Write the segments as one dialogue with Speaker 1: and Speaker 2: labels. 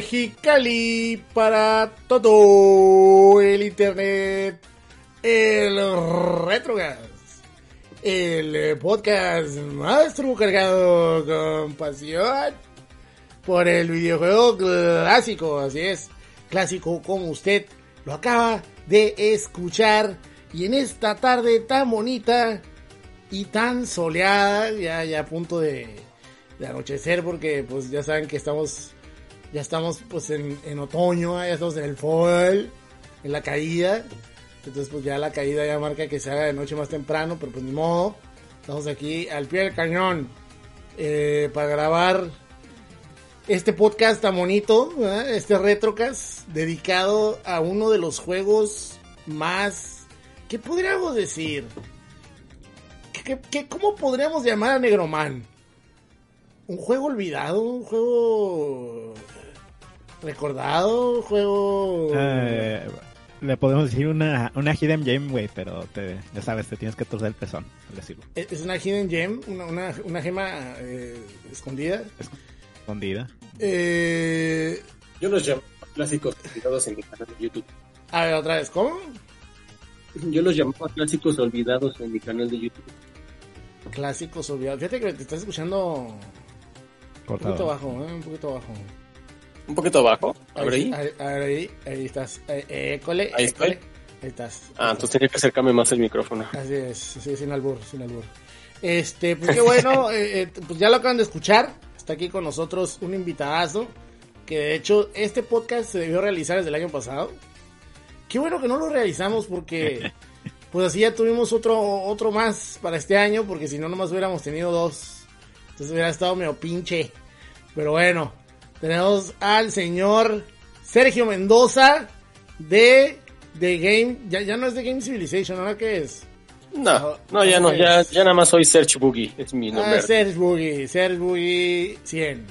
Speaker 1: Mexicali para todo el internet, el Retrogas, el podcast más cargado con pasión por el videojuego clásico, así es, clásico como usted lo acaba de escuchar. Y en esta tarde tan bonita y tan soleada, ya, ya a punto de, de anochecer porque pues ya saben que estamos ya estamos pues en, en otoño, ya estamos en el fall, en la caída. Entonces pues ya la caída ya marca que se haga de noche más temprano, pero pues ni modo. Estamos aquí al pie del cañón eh, para grabar este podcast tan bonito, este retrocast dedicado a uno de los juegos más... ¿Qué podríamos decir? ¿Qué, qué, cómo podríamos llamar a Negroman? ¿Un juego olvidado? ¿Un juego recordado? ¿Un juego...?
Speaker 2: Eh, le podemos decir una, una hidden gem, güey, pero te, ya sabes, te tienes que torcer el pezón al decirlo.
Speaker 1: ¿Es una hidden gem? ¿Una, una, una gema eh, escondida?
Speaker 2: Escondida.
Speaker 1: Eh,
Speaker 3: Yo los llamo clásicos olvidados en mi canal de YouTube.
Speaker 1: a ver, otra vez, ¿cómo?
Speaker 3: Yo los llamaba clásicos olvidados en mi canal de YouTube.
Speaker 1: Clásicos olvidados. Fíjate que te estás escuchando un poquito bajo, ¿eh? Un poquito bajo.
Speaker 3: Un poquito abajo. Ahí.
Speaker 1: Ahí, ahí, ahí estás. Eh, eh, école,
Speaker 3: Ahí
Speaker 1: école.
Speaker 3: estoy.
Speaker 1: Ahí estás.
Speaker 3: Ah, entonces tenía que acercarme más el micrófono.
Speaker 1: Así es, sí, sin albur, sin albur. Este, pues qué bueno, eh, eh, pues ya lo acaban de escuchar. Está aquí con nosotros un invitadazo. Que de hecho, este podcast se debió realizar desde el año pasado. Qué bueno que no lo realizamos porque, pues así ya tuvimos otro, otro más para este año. Porque si no, nomás hubiéramos tenido dos. Entonces hubiera estado medio pinche. Pero bueno, tenemos al señor Sergio Mendoza de The Game. Ya, ya no es The Game Civilization, ¿ahora qué es?
Speaker 3: No, no, ya no, ya, ya nada más soy Search Boogie, es mi nombre.
Speaker 1: Ah, Serge Boogie, Serge Boogie 100.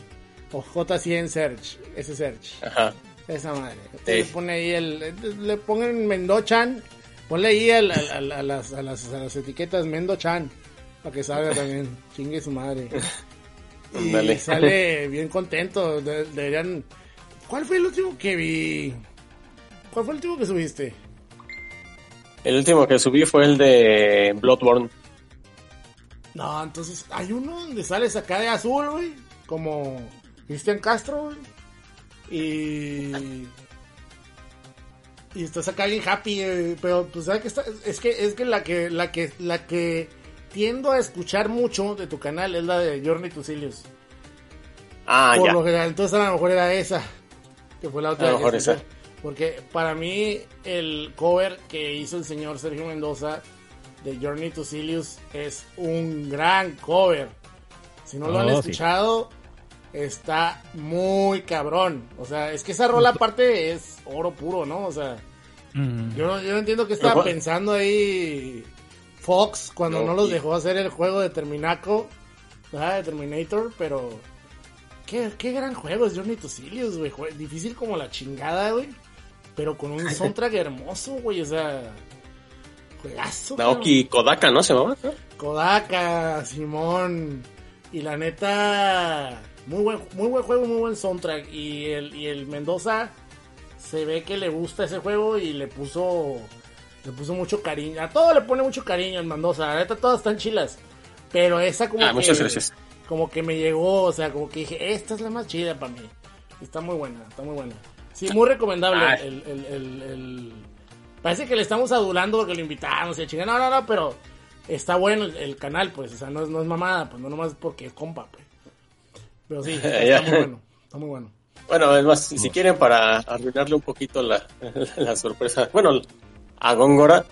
Speaker 1: O J100 Search, ese Search.
Speaker 3: Ajá.
Speaker 1: Esa madre.
Speaker 3: Sí.
Speaker 1: Le pone ahí el. Le pongan Mendochan. Ponle ahí al- al- al- a, las, a, las, a las etiquetas Mendochan. Para que salga también. Chingue su madre. Y sale bien contento. de- deberían. ¿Cuál fue el último que vi? ¿Cuál fue el último que subiste?
Speaker 3: El último que subí fue el de Bloodborne.
Speaker 1: No, entonces hay uno donde sales acá de azul, güey. Como Cristian Castro, güey. Y. Y estás acá bien happy, eh, pero pues sabes que es que es que la que la que la que tiendo a escuchar mucho de tu canal es la de Journey to Silius.
Speaker 3: Ah,
Speaker 1: Por
Speaker 3: ya.
Speaker 1: lo general, entonces a lo mejor era esa. Que fue la otra
Speaker 3: A lo mejor esa.
Speaker 1: Porque para mí el cover que hizo el señor Sergio Mendoza de Journey to Silius es un gran cover. Si no lo han
Speaker 2: Oh, sí.
Speaker 1: escuchado, está muy cabrón. O sea, es que esa rola aparte es oro puro, ¿no? O sea,
Speaker 2: Mm.
Speaker 1: yo no, yo no entiendo qué estaba pensando ahí Fox cuando no,
Speaker 3: No,
Speaker 1: los dejó hacer el juego de Terminaco, ¿verdad? de Terminator, pero qué, qué gran juego es Journey to Silius, güey. Difícil como la chingada, güey. Pero con un soundtrack hermoso, güey. O sea, juegazo.
Speaker 3: Naoki Kodaka, ¿no se.
Speaker 1: Kodaka, Simón. Y la neta, muy buen, muy buen juego, muy buen soundtrack. Y el, y el Mendoza se ve que le gusta ese juego y le puso le puso mucho cariño. A todo le pone mucho cariño el Mendoza. La neta, todas están chilas. Pero esa como
Speaker 3: Ah,
Speaker 1: que
Speaker 3: muchas gracias.
Speaker 1: como que me llegó, o sea, como que dije, esta es la más chida para mí. Está muy buena, está muy buena. Sí, muy recomendable
Speaker 3: Ah.
Speaker 1: el, el, el, el- Parece que le estamos adulando porque lo invitamos y chinga. No, no, no, pero está bueno el, el canal, pues. O sea, no es, no es mamada, pues no nomás porque es compa, pues. Pero sí, está, muy bueno. Está muy bueno.
Speaker 3: Bueno, es más, si quieren para arruinarle un poquito la, la sorpresa, bueno, a Góngora,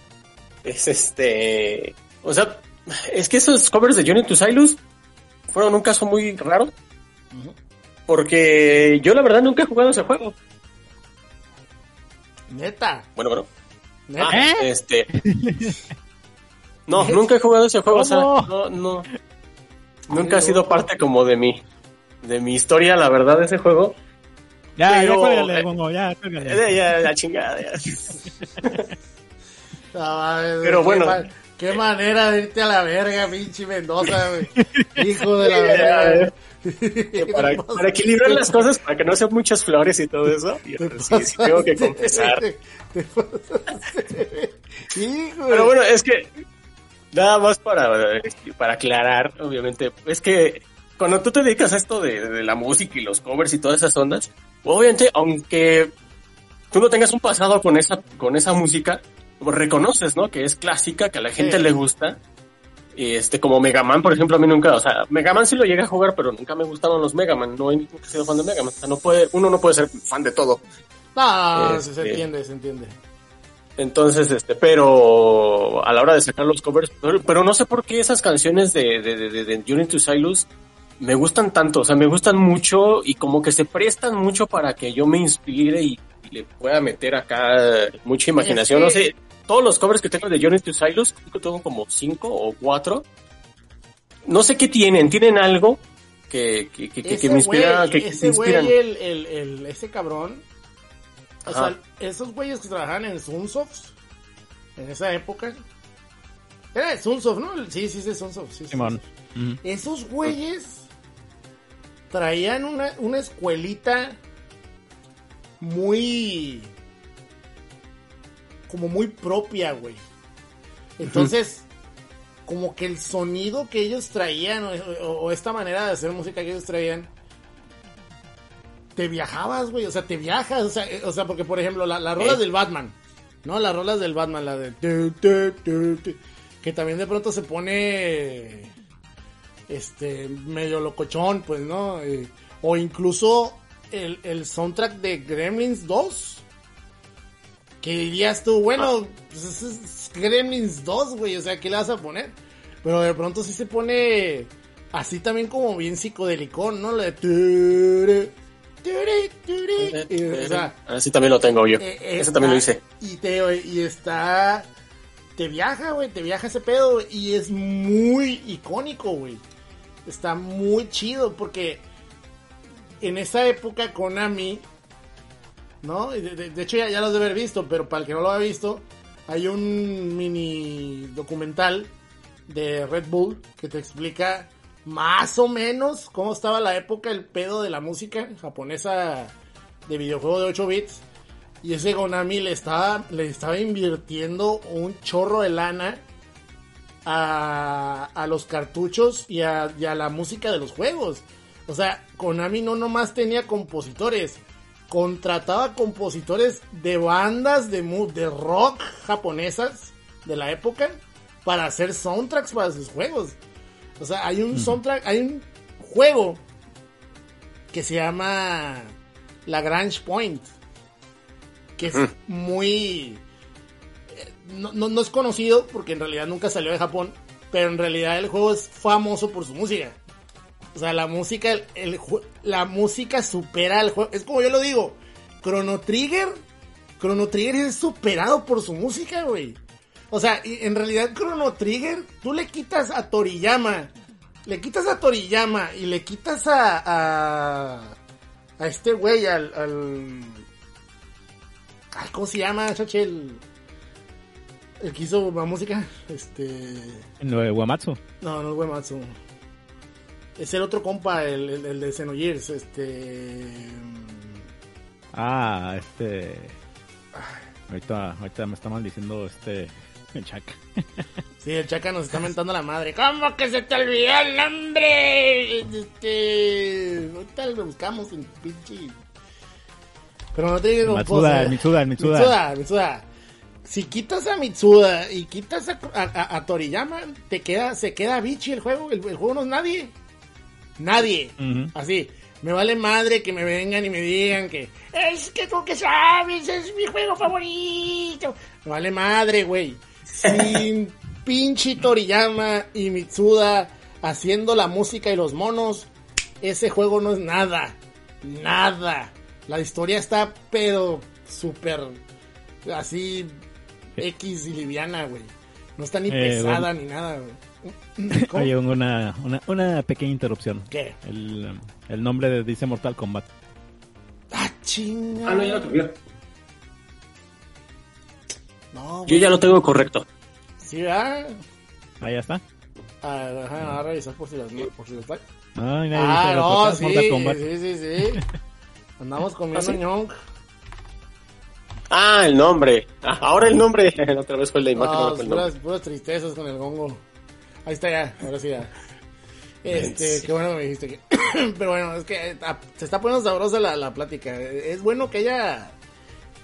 Speaker 3: es este, o sea, es que esos covers de Johnny to Silus fueron un caso muy raro, porque yo la verdad nunca he jugado ese juego.
Speaker 1: Neta,
Speaker 3: Bueno, bueno,
Speaker 1: neta.
Speaker 3: ah, este, no, nunca he jugado ese juego, o sea, no, no, nunca ha sido parte como de mi, de mi historia, la verdad, de ese juego.
Speaker 2: Ya,
Speaker 3: Pero,
Speaker 2: ya cuélgale,
Speaker 3: eh,
Speaker 2: Bongo, ya, cuélgale.
Speaker 3: Eh, Ya, la chingada, ya. Pero bueno.
Speaker 1: Qué manera de irte a la verga, pinche Mendoza, güey. Hijo de la verga.
Speaker 3: para, para equilibrar las cosas, para que no sean muchas flores y todo eso. Y ahora sí, sí tengo que confesar. Pero bueno, es que nada más para, este, para aclarar, obviamente, es que cuando tú te dedicas a esto de, de la música y los covers y todas esas ondas, obviamente, aunque tú no tengas un pasado con esa, con esa música, pues reconoces, ¿no? Que es clásica, que a la gente
Speaker 1: Sí.
Speaker 3: le gusta. Este, como Mega Man, por ejemplo, a mí nunca, o sea, Mega Man sí lo llegué a jugar, pero nunca me gustaron los Mega Man, no he nunca sido fan de Mega Man. O sea, no puede, uno no puede ser fan de todo.
Speaker 1: No, se- se entiende, se entiende.
Speaker 3: Entonces, este, pero a la hora de sacar los covers, pero, pero no sé por qué esas canciones de, de, de, de, de Journey to Silus me gustan tanto, o sea, me gustan mucho y como que se prestan mucho para que yo me inspire y, y le pueda meter acá mucha imaginación. No sé, todos los covers que tengo de Journey to Silus, creo que tengo como cinco o cuatro. No sé qué tienen, tienen algo que, que, que, que- que
Speaker 1: Ese
Speaker 3: me inspira,
Speaker 1: güey,
Speaker 3: que,
Speaker 1: ese güey, el, el, el- ese cabrón, o sea, esos güeyes que trabajaban en Sunsoft, en esa época, era de Sunsoft, ¿no? Sí, sí, sí, Sunsoft, sí, sí,
Speaker 2: Simón.
Speaker 1: sí.
Speaker 2: Ujú.
Speaker 1: Esos güeyes traían una, una escuelita muy, como muy propia, güey. Entonces, como que el sonido que ellos traían, o, o- o esta manera de hacer música que ellos traían, te viajabas, güey, o sea, te viajas, o sea, eh, o sea porque por ejemplo, la- las rolas
Speaker 3: Eh.
Speaker 1: del Batman, ¿no? Las rolas del Batman, la de... tu, tu, tu, tu, que también de pronto se pone, este, medio locochón, pues, ¿no? Eh, o incluso el, el soundtrack de Gremlins 2, que dirías tú, bueno, pues es, es Gremlins 2, güey, o sea, ¿qué le vas a poner? Pero de pronto sí se pone así también como bien psicodelicón, ¿no? La de... y, o sea,
Speaker 3: Así también lo tengo yo.
Speaker 1: eh,
Speaker 3: Ese también lo hice.
Speaker 1: Y, te, y está... Te viaja, güey, te viaja ese pedo, y es muy icónico, güey. Está muy chido porque en esa época Konami, ¿no? De, de- de hecho ya, ya los debe haber visto, pero para el que no lo ha visto, hay un mini documental de Red Bull que te explica más o menos cómo estaba la época, el pedo de la música japonesa de videojuego de 8 bits. Y ese Konami le estaba, le estaba invirtiendo un chorro de lana a, a los cartuchos y a, y a la música de los juegos. O sea, Konami no nomás tenía compositores, contrataba compositores de bandas de, de rock japonesas de la época para hacer soundtracks para sus juegos. O sea, hay un soundtrack, hay un juego que se llama Lagrange Point, que es muy... eh, No, no, no es conocido porque en realidad nunca salió de Japón, pero en realidad el juego es famoso por su música. O sea, la música, el, el la música supera al juego. Es como yo lo digo, Chrono Trigger, Chrono Trigger es superado por su música, güey. O sea, en realidad Chrono Trigger, tú le quitas a Toriyama, le quitas a Toriyama y le quitas a a, a este güey, al, al ¿cómo se llama, chache? El, el que hizo la música, este,
Speaker 2: En lo de Wamatsu.
Speaker 1: no, no es Uematsu. Es el otro compa, el, el, el de Xenogears, este...
Speaker 2: Ah, este. Ahorita, ahorita me está maldiciendo este. El Chaka.
Speaker 1: Sí, el Chaca nos está mentando la madre. ¿Cómo que se te olvidó el nombre? Este... Ahorita lo buscamos en pinche... Pero no te digo...
Speaker 2: Matsuda, el Mitsuda, el Mitsuda.
Speaker 1: Mitsuda, Mitsuda. Si quitas a Mitsuda y quitas a, a- a- a Toriyama, te queda, se queda bichi el juego. El, el juego no es nadie. Nadie. Así. Me vale madre que me vengan y me digan que es que tú que sabes, es mi juego favorito. Me vale madre, güey. Sin pinche Toriyama y Mitsuda haciendo la música y los monos, ese juego no es nada. Nada. La historia está, pero súper así X y liviana, güey. No está ni
Speaker 2: Eh,
Speaker 1: pesada ni nada, güey. ¿Cómo?
Speaker 2: Oye, una, una, una pequeña interrupción.
Speaker 1: ¿Qué?
Speaker 2: El, el nombre de dice Mortal Kombat.
Speaker 1: Ah, chinga.
Speaker 3: Ah, no, ya lo cambió.
Speaker 1: No,
Speaker 3: Yo ya lo tengo correcto.
Speaker 1: Sí, ¿verdad?
Speaker 2: Ahí ya está.
Speaker 1: Ah, déjame a revisar por si las por si las.
Speaker 2: Ay, nadie
Speaker 1: Ah,
Speaker 2: dice
Speaker 1: no, sí, sí, sí, sí. Andamos comiendo
Speaker 3: ¿Ah, sí?
Speaker 1: ñonk.
Speaker 3: Ah, el nombre. Ah, ahora el nombre. La otra vez fue la imagen.
Speaker 1: No,
Speaker 3: el
Speaker 1: puras, tristezas con el gongo. Ahí está ya, ahora sí ya. Este, qué bueno que me dijiste que... Pero bueno, es que eh, ah, se está poniendo sabrosa la, la plática. Es bueno que haya...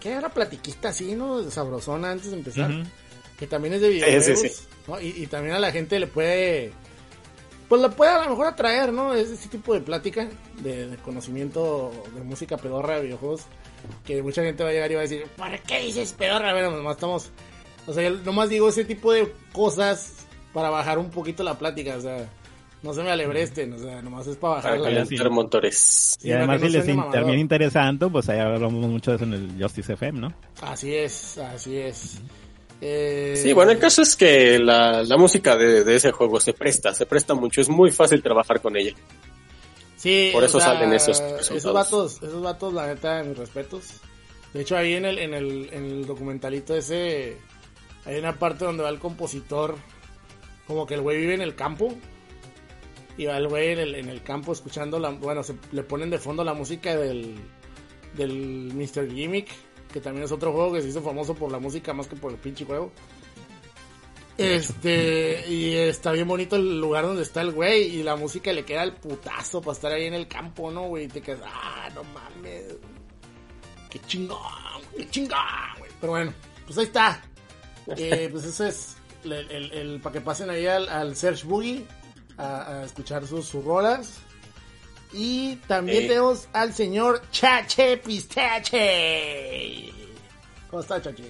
Speaker 1: Que haya una platiquita así, ¿no? Sabrosona antes de empezar. Que también es de videojuegos,
Speaker 3: Sí, sí, sí.
Speaker 1: ¿no? Y, y también a la gente le puede, pues le puede a lo mejor atraer, ¿no? Es ese tipo de plática, de, de conocimiento de música pedorra de videojuegos, que mucha gente va a llegar y va a decir, ¿para qué dices pedorra? Bueno, nomás estamos, o sea, yo nomás digo ese tipo de cosas para bajar un poquito la plática, o sea, no se me alebresten, o sea, nomás es para bajar
Speaker 3: Para
Speaker 1: la
Speaker 3: calentar motores.
Speaker 1: Sí,
Speaker 2: Y además,
Speaker 1: que
Speaker 2: si
Speaker 1: no
Speaker 2: les in- también interesa tanto, pues ahí hablamos mucho de eso en el Justice FM, ¿no?
Speaker 1: Así es, así es. Eh,
Speaker 3: Sí, bueno, el caso es que la, la música de, de ese juego se presta, se presta mucho, es muy fácil trabajar con ella.
Speaker 1: Sí,
Speaker 3: Por eso
Speaker 1: o sea,
Speaker 3: salen esos
Speaker 1: Esos vatos, esos vatos, la neta, mis respetos. De hecho, ahí en el, en el, en el documentalito ese, hay una parte donde va el compositor, como que el güey vive en el campo. Y va el güey en el, en el campo escuchando la, bueno, se, le ponen de fondo la música del, del Mr. Gimmick, que también es otro juego que se hizo famoso por la música más que por el pinche juego. Este, y está bien bonito el lugar donde está el güey, y la música le queda el putazo para estar ahí en el campo, ¿no, güey? Y te quedas, ah, no mames, qué chingón, qué chingón, güey. Pero bueno, pues ahí está. Eh, pues eso es el, el- el- para que pasen ahí al, al Search Boogie a, a escuchar sus, sus rolas. Y también
Speaker 3: Eh.
Speaker 1: tenemos al señor Chache Pistache. ¿Cómo está, Chache?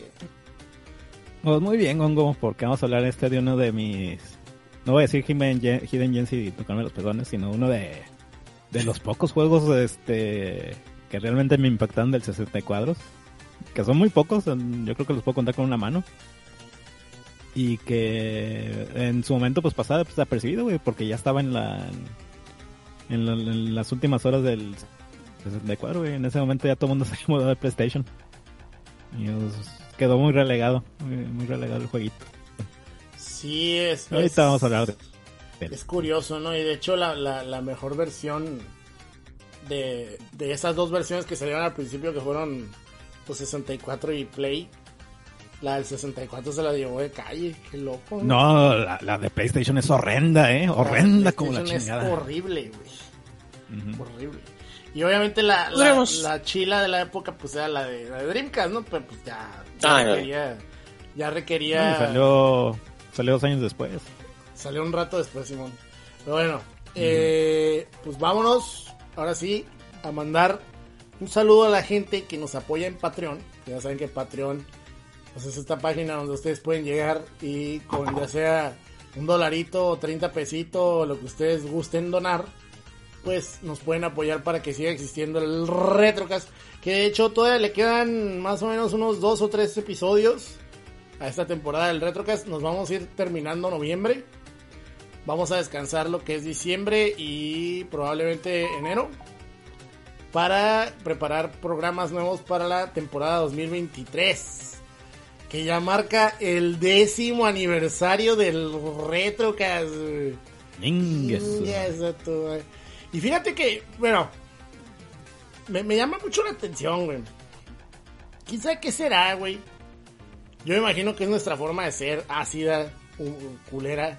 Speaker 2: Pues muy bien, Hongo, porque vamos a hablar este de uno de mis... No voy a decir Hidden, Gems y tocarme los pezones, sino uno de, de los pocos juegos este que realmente me impactaron del 60 cuadros. Que son muy pocos, yo creo que los puedo contar con una mano. Y que en su momento pues pasaba desapercibido, güey, porque ya estaba en la... En, la- en las últimas horas del 64, güey. En ese momento ya todo mundo se había mudado de PlayStation. Y pues, quedó muy relegado, muy, muy relegado el jueguito.
Speaker 1: Sí, es.
Speaker 2: Ahorita
Speaker 1: es-
Speaker 2: vamos a hablar de...
Speaker 1: Es curioso, ¿no? Y de hecho, la, la, la mejor versión de, de esas dos versiones que salieron al principio, que fueron pues 64 y Play, la del 64 se la llevó de calle. Qué loco.
Speaker 2: No, la, la de PlayStation es horrenda, ¿eh? Horrenda como la
Speaker 1: Es
Speaker 2: chingada.
Speaker 1: horrible, güey. Horrible. Y obviamente la, la, chila de la época pues era la de, la de Dreamcast, ¿no? Pero pues ya, ya
Speaker 3: Ah,
Speaker 1: requería, ya
Speaker 2: Y
Speaker 1: requería,
Speaker 2: salió, salió dos años después.
Speaker 1: salió un rato después, Simón. Pero bueno, eh, pues vámonos, ahora sí, a mandar un saludo a la gente que nos apoya en Patreon. Ya saben que Patreon pues es esta página donde ustedes pueden llegar y con ya sea un dolarito o 30 pesitos o lo que ustedes gusten donar, pues nos pueden apoyar para que siga existiendo el Retrocast. Que de hecho todavía le quedan más o menos unos dos o tres episodios a esta temporada del Retrocast. Nos vamos a ir terminando noviembre. Vamos a descansar lo que es diciembre y probablemente enero para preparar programas nuevos para la temporada 2023 que ya marca el décimo aniversario del Retrocast. güey.
Speaker 2: Ingues.
Speaker 1: Y fíjate que, bueno, me, me llama mucho la atención, güey. ¿Quién sabe qué será, güey? Yo me imagino que es nuestra forma de ser ácida, culera.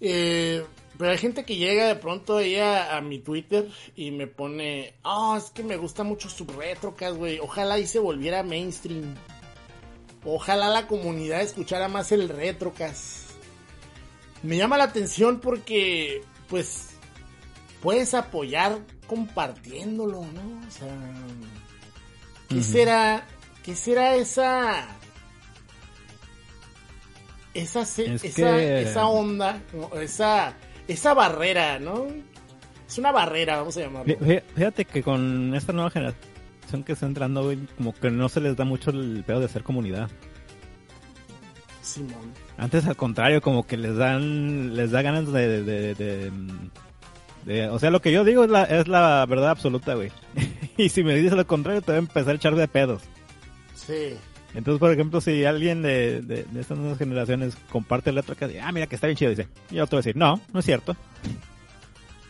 Speaker 1: Eh, pero hay gente que llega de pronto ahí a, a mi Twitter y me pone, oh, es que me gusta mucho su retrocast, güey. Ojalá y se volviera mainstream. Ojalá la comunidad escuchara más el retrocast. Me llama la atención porque, pues, puedes apoyar compartiéndolo, ¿no? O sea, ¿qué será? ¿Qué será esa esa
Speaker 2: Es
Speaker 1: esa,
Speaker 2: que-
Speaker 1: esa onda, esa esa barrera, ¿no? Es una barrera, vamos a llamarlo.
Speaker 2: Fí- fí- Fíjate que con esta nueva generación que está entrando, güey, como que no se les da mucho el pedo de hacer comunidad.
Speaker 1: Simón.
Speaker 2: Antes al contrario, como que les dan, les da ganas de, de, de- de- o sea, lo que yo digo es la, es la verdad absoluta, güey. y si me dices lo contrario, te voy a empezar a echar de pedos.
Speaker 1: Sí.
Speaker 2: Entonces, por ejemplo, si alguien de, de, de estas nuevas generaciones comparte el otro que dice, ah, mira que está bien chido, dice, y otro va a decir, no, no es cierto.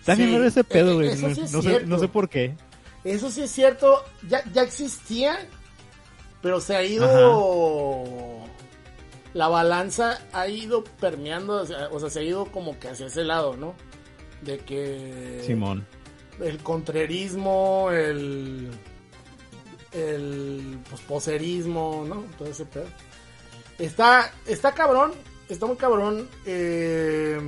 Speaker 2: Está
Speaker 1: Sí,
Speaker 2: bien raro ese pedo,
Speaker 1: eh,
Speaker 2: güey.
Speaker 1: eso
Speaker 2: No,
Speaker 1: sí es
Speaker 2: no sé, no sé por qué.
Speaker 1: Eso sí es cierto, ya, ya existía, pero se ha ido... La balanza ha ido permeando, o sea, se ha ido como que hacia ese lado, ¿no? De que...
Speaker 2: Simón.
Speaker 1: el contrerismo, el el pues, poserismo, ¿no? Todo ese pedo. Está, está cabrón, está muy cabrón. eh,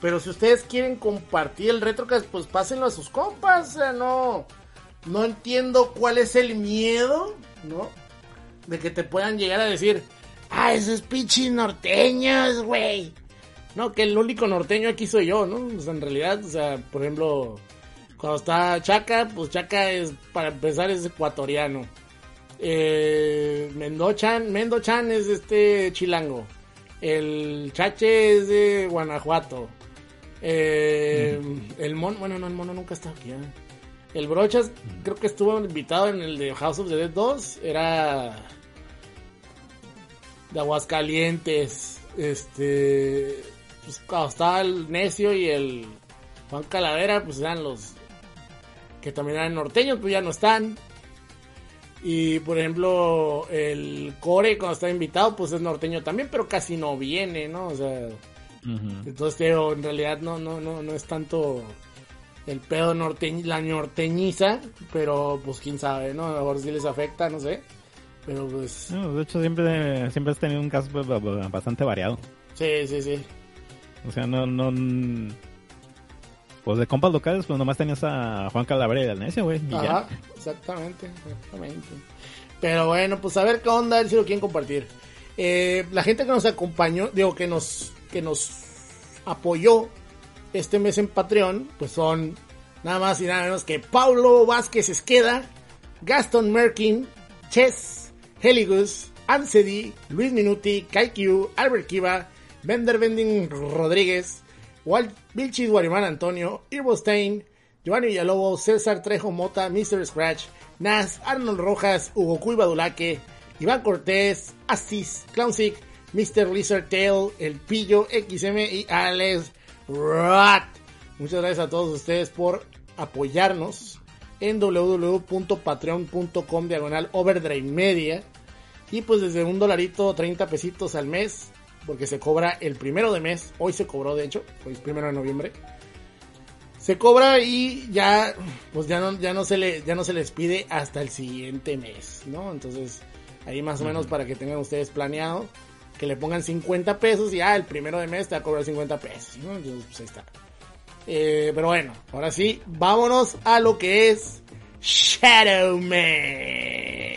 Speaker 1: pero si ustedes quieren compartir el retrocast, pues pásenlo a sus compas. O sea, no, no entiendo cuál es el miedo, ¿no? De que te puedan llegar a decir, ah, esos pinches norteños, güey. No, que el único norteño aquí soy yo, ¿no? En realidad, o sea, por ejemplo, cuando está Chaca, pues Chaca es, para empezar, es ecuatoriano. Eh, Mendochan, Mendochan es este chilango. El Chache es de Guanajuato. Eh, El mono, bueno, no, el mono nunca está aquí. ¿eh? El Brochas, creo que estuvo invitado en el de House of the Dead 2. Era de Aguascalientes. Este, pues cuando estaba el Necio y el Juan Calavera, pues eran los que también eran norteños, pues ya no están. Y por ejemplo, el Core, cuando está invitado, pues es norteño también, pero casi no viene, ¿no? O sea, entonces, en realidad no, no, no, no es tanto el pedo norteño, la norteñiza, pero pues quién sabe, ¿no? A lo mejor sí les afecta, no sé. Pero pues,
Speaker 2: No, de hecho, siempre, siempre has tenido un caso pues, ba- ba- bastante variado.
Speaker 1: sí, sí, sí.
Speaker 2: O sea, no, no... Pues de compas locales, pues nomás tenías a Juan Calavera y Necio, güey. y ya.
Speaker 1: Ajá, exactamente, exactamente. Pero bueno, pues a ver qué onda, ver si lo quieren compartir. Eh, la gente que nos acompañó, digo, que nos, que nos apoyó este mes en Patreon, pues son nada más y nada menos que Paulo Vázquez Esqueda, Gaston Merkin, Chess, Heligus, Ansedi, Luis Minuti, Kaikyu, Albert Kiva, Bender Bending Rodríguez, Walt Vilchis Guarimán Antonio, Irvo Stein, Giovanni Villalobos, César Trejo Mota, Mr. Scratch, Nas, Arnold Rojas, Hugo Cuy Badulaque, Iván Cortés, Astis, Clownsick, Mr. Lizard Tail, El Pillo, XM y Alex Rat. Muchas gracias a todos ustedes por apoyarnos en www.patreon.com diagonal overdrive y pues desde un dolarito 30 pesitos al mes porque se cobra el primero de mes hoy se cobró de hecho hoy es primero de noviembre Se cobra y ya, pues ya no, ya no se le, ya no se les pide hasta el siguiente mes, ¿no? Entonces, ahí más o menos para que tengan ustedes planeado que le pongan 50 pesos y ah, el primero de mes te va a cobrar 50 pesos, ¿no? Entonces, pues ahí está. Eh, pero bueno, ahora sí, vámonos a lo que es Shadow Man.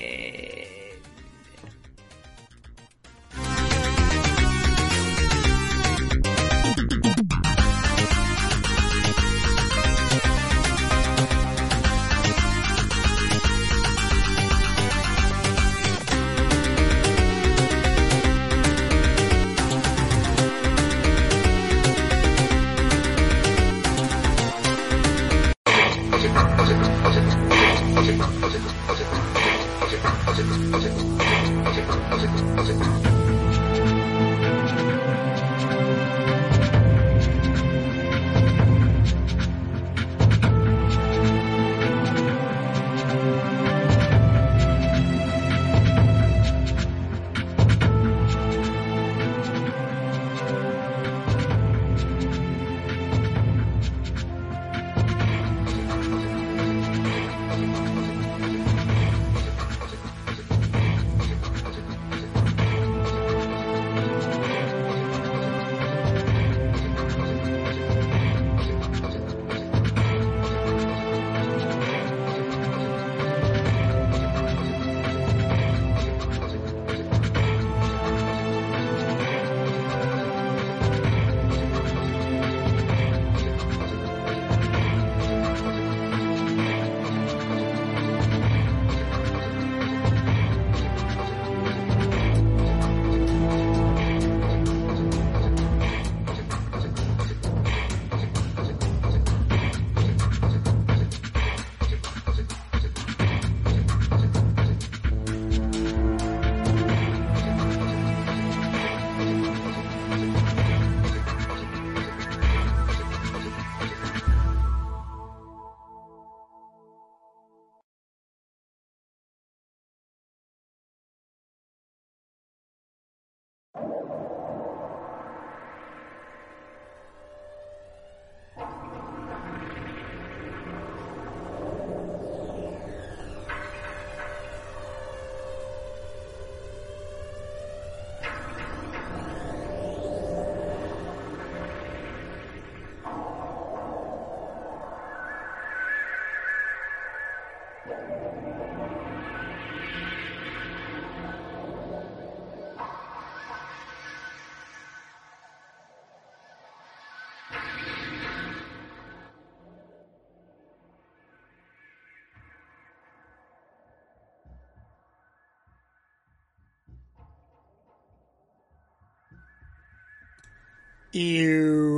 Speaker 1: Y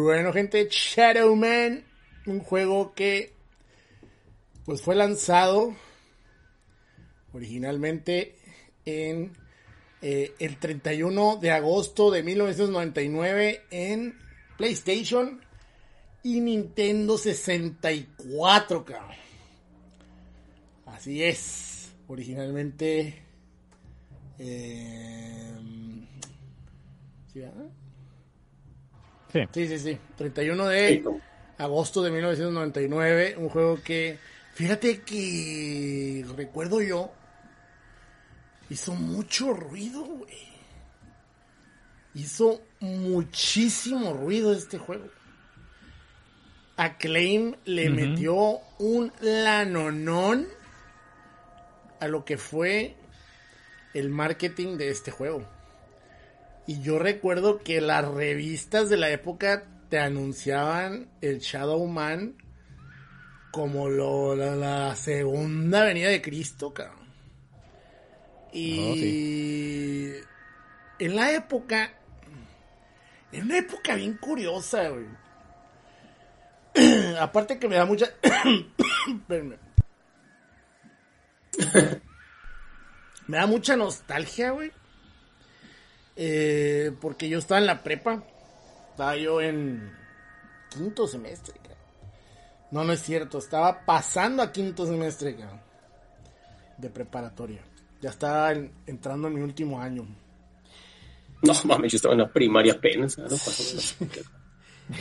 Speaker 1: bueno, gente, Shadow Man, un juego que pues fue lanzado originalmente en eh, el 31 de agosto de 1999 en PlayStation y Nintendo 64, cabrón. Así es, originalmente... Eh, ¿sí, Sí, sí, sí. 31 de agosto de 1999. Un juego que, fíjate que recuerdo yo, hizo mucho ruido, güey. Hizo muchísimo ruido este juego. Acclaim le metió un lanonón a lo que fue el marketing de este juego. Y yo recuerdo que las revistas de la época te anunciaban el Shadow Man como lo, la, segunda venida de Cristo, cabrón. Y oh, en la época, en una época bien curiosa, güey. Aparte que me da mucha... me da mucha nostalgia, güey eh, porque yo estaba en la prepa. Estaba yo en quinto semestre. No, no es cierto. Estaba pasando a quinto semestre de preparatoria. Ya estaba entrando en mi último año.
Speaker 3: No mames, yo estaba en la primaria apenas.